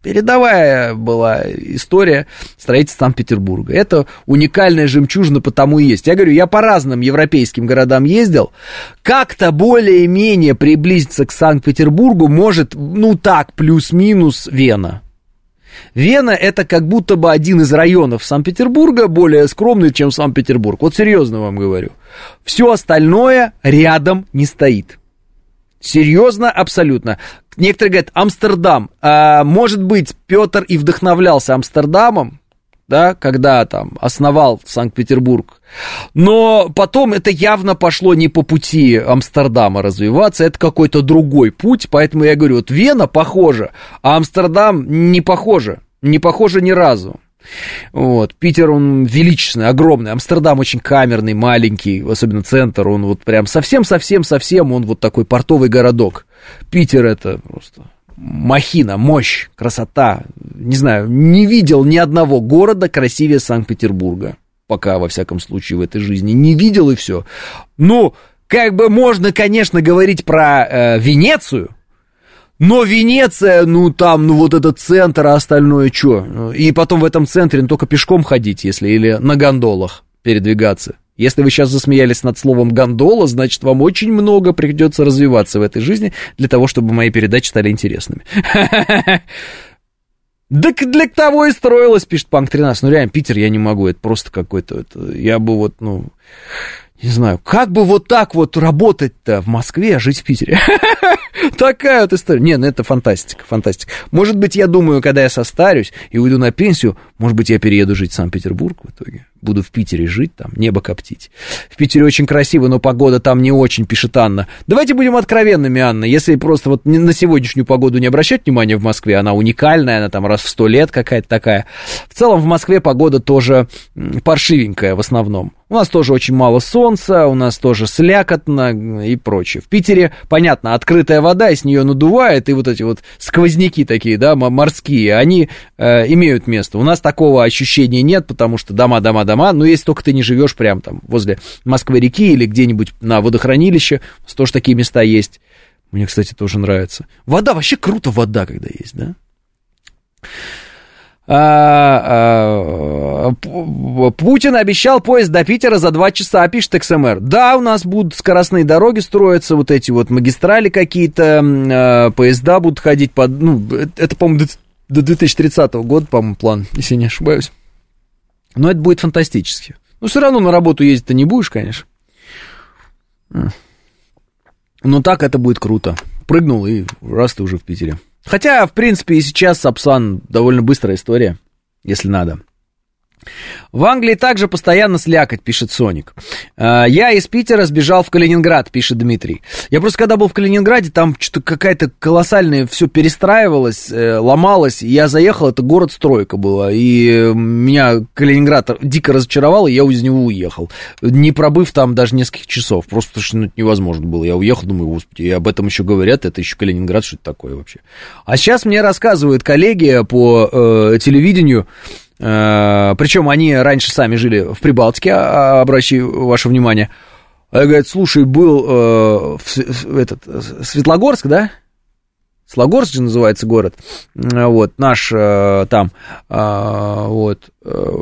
Speaker 2: Передовая была история строительства Санкт-Петербурга. Это уникальная жемчужина, потому и есть. Я говорю, я по разным европейским городам ездил. Как-то более-менее приблизиться к Санкт-Петербургу может, ну так, плюс-минус Вена. Вена это как будто бы один из районов Санкт-Петербурга, более скромный, чем Санкт-Петербург. Вот серьезно вам говорю. Все остальное рядом не стоит. Серьезно, абсолютно. Некоторые говорят, Амстердам. А, может быть, Петр и вдохновлялся Амстердамом, да, когда там основал Санкт-Петербург. Но потом это явно пошло не по пути Амстердама развиваться, это какой-то другой путь, поэтому я говорю, вот Вена похожа, а Амстердам не похоже, не похоже ни разу. Вот. Питер, он величественный, огромный. Амстердам очень камерный, маленький, особенно центр. Он вот прям совсем-совсем-совсем, он вот такой портовый городок. Питер это просто махина, мощь, красота. Не знаю, не видел ни одного города красивее Санкт-Петербурга. Пока, во всяком случае, в этой жизни. Не видел и все. Ну, как бы можно, конечно, говорить про э, Венецию, но Венеция, ну там, ну вот этот центр, а остальное что? И потом в этом центре ну, только пешком ходить, если, или на гондолах передвигаться. Если вы сейчас засмеялись над словом гондола, значит, вам очень много придется развиваться в этой жизни для того, чтобы мои передачи стали интересными. *laughs* Да для того и строилась, пишет Панк 13. Ну, реально, Питер я не могу, это просто какой-то... Я бы вот, ну... Не знаю, как бы вот так вот работать-то в Москве, а жить в Питере? *laughs* Такая вот история. Не, ну это фантастика, фантастика. Может быть, я думаю, когда я состарюсь и уйду на пенсию, может быть, я перееду жить в Санкт-Петербург в итоге. Буду в Питере жить, там, небо коптить. В Питере очень красиво, но погода там не очень, пишет Анна. Давайте будем откровенными, Анна. Если просто вот на сегодняшнюю погоду не обращать внимания в Москве, она уникальная, она там раз в сто лет какая-то такая. В целом в Москве погода тоже паршивенькая в основном. У нас тоже очень мало солнца, у нас тоже слякотно и прочее. В Питере, понятно, открытая вода, и с нее надувает, и вот эти вот сквозняки такие, да, морские, они э, имеют место. У нас такого ощущения нет, потому что дома, дома, дома, но если только ты не живешь прям там возле Москвы-реки или где-нибудь на водохранилище, тоже такие места есть. Мне, кстати, тоже нравится. Вода, вообще круто вода, когда есть, да? А, а, Путин обещал поезд до Питера за два часа, пишет XMR. Да, у нас будут скоростные дороги строиться, вот эти вот магистрали какие-то, а, поезда будут ходить под... Ну, это, по-моему, до 2030 года, по-моему, план, если не ошибаюсь. Но это будет фантастически. Но все равно на работу ездить-то не будешь, конечно. Но так это будет круто. Прыгнул и раз ты уже в Питере. Хотя, в принципе, и сейчас Сапсан довольно быстрая история, если надо. В Англии также постоянно слякоть, пишет Соник. «А, я из Питера сбежал в Калининград, пишет Дмитрий. Я просто когда был в Калининграде, там что-то какая-то колоссальная, все перестраивалось, э, ломалось. Я заехал, это город-стройка была. И меня Калининград дико разочаровал, и я из него уехал. Не пробыв там даже нескольких часов, просто потому что ну, это невозможно было. Я уехал, думаю, господи, и об этом еще говорят, это еще Калининград, что это такое вообще. А сейчас мне рассказывают коллеги по э, телевидению, Причем они раньше сами жили в Прибалтике, а, обращаю ваше внимание. А говорят, слушай, был э, этот, Светлогорск, да? Слогорск же называется город, вот, наш э, там, э, вот, э,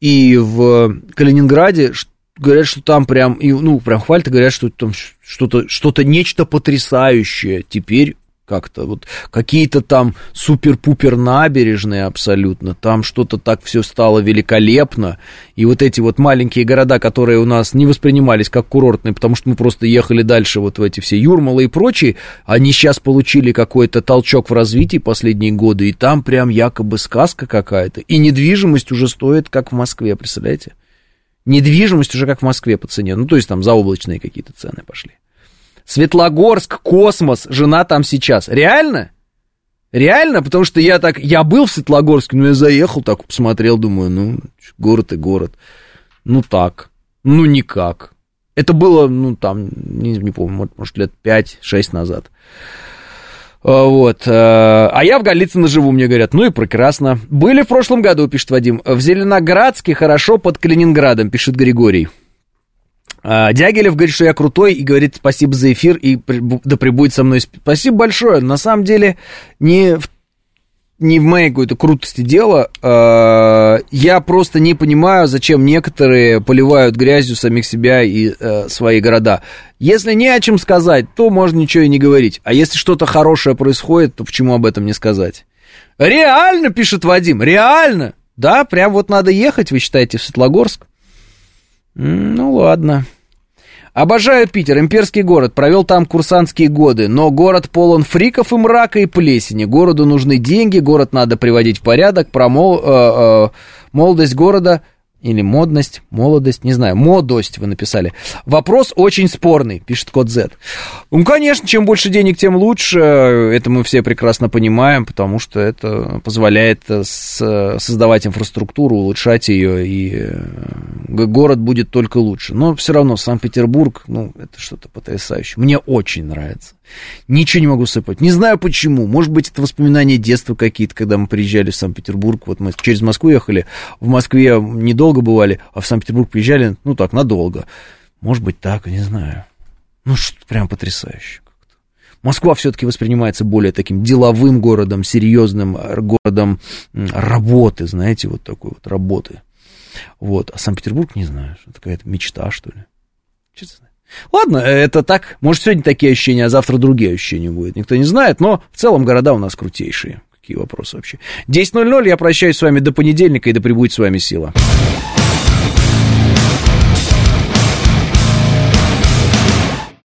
Speaker 2: и в Калининграде говорят, что там прям, и, ну, прям хвалят говорят, что там что-то, что-то, нечто потрясающее теперь как-то вот какие-то там супер-пупер набережные абсолютно, там что-то так все стало великолепно, и вот эти вот маленькие города, которые у нас не воспринимались как курортные, потому что мы просто ехали дальше вот в эти все Юрмалы и прочие, они сейчас получили какой-то толчок в развитии последние годы, и там прям якобы сказка какая-то, и недвижимость уже стоит как в Москве, представляете? Недвижимость уже как в Москве по цене, ну то есть там заоблачные какие-то цены пошли. Светлогорск, космос, жена там сейчас. Реально? Реально? Потому что я так, я был в Светлогорске, но я заехал, так посмотрел, думаю, ну, город и город. Ну так, ну никак. Это было, ну там, не, не помню, может, лет 5-6 назад. А, вот. А, а я в Голицыно живу, мне говорят. Ну и прекрасно. Были в прошлом году, пишет Вадим. В Зеленоградске хорошо под Калининградом, пишет Григорий. А, Дягилев говорит, что я крутой, и говорит спасибо за эфир, и да прибудет со мной. Спасибо большое. На самом деле, не в, не в моей какой-то крутости дело. А, я просто не понимаю, зачем некоторые поливают грязью самих себя и а, свои города. Если не о чем сказать, то можно ничего и не говорить. А если что-то хорошее происходит, то почему об этом не сказать? Реально, пишет Вадим, реально. Да, прям вот надо ехать, вы считаете, в Светлогорск? Ну ладно. Обожаю Питер, имперский город, провел там курсантские годы, но город полон фриков и мрака и плесени. Городу нужны деньги, город надо приводить в порядок, про мол, э, э, молодость города или модность, молодость, не знаю, модость вы написали. Вопрос очень спорный, пишет код Z. Ну, конечно, чем больше денег, тем лучше. Это мы все прекрасно понимаем, потому что это позволяет создавать инфраструктуру, улучшать ее, и э, город будет только лучше. Но все равно Санкт-Петербург, ну, это что-то потрясающее. Мне очень нравится. Ничего не могу сыпать. Не знаю почему. Может быть, это воспоминания детства какие-то, когда мы приезжали в Санкт-Петербург. Вот мы через Москву ехали. В Москве недолго бывали, а в Санкт-Петербург приезжали, ну так, надолго. Может быть, так, не знаю. Ну, что прям потрясающе. Москва все-таки воспринимается более таким деловым городом, серьезным городом работы, знаете, вот такой вот работы. Вот. А Санкт-Петербург, не знаю, это какая-то мечта, что ли. Честно. Ладно, это так. Может, сегодня такие ощущения, а завтра другие ощущения будут. Никто не знает, но в целом города у нас крутейшие. Какие вопросы вообще? 10.00, я прощаюсь с вами до понедельника, и да пребудет с вами сила.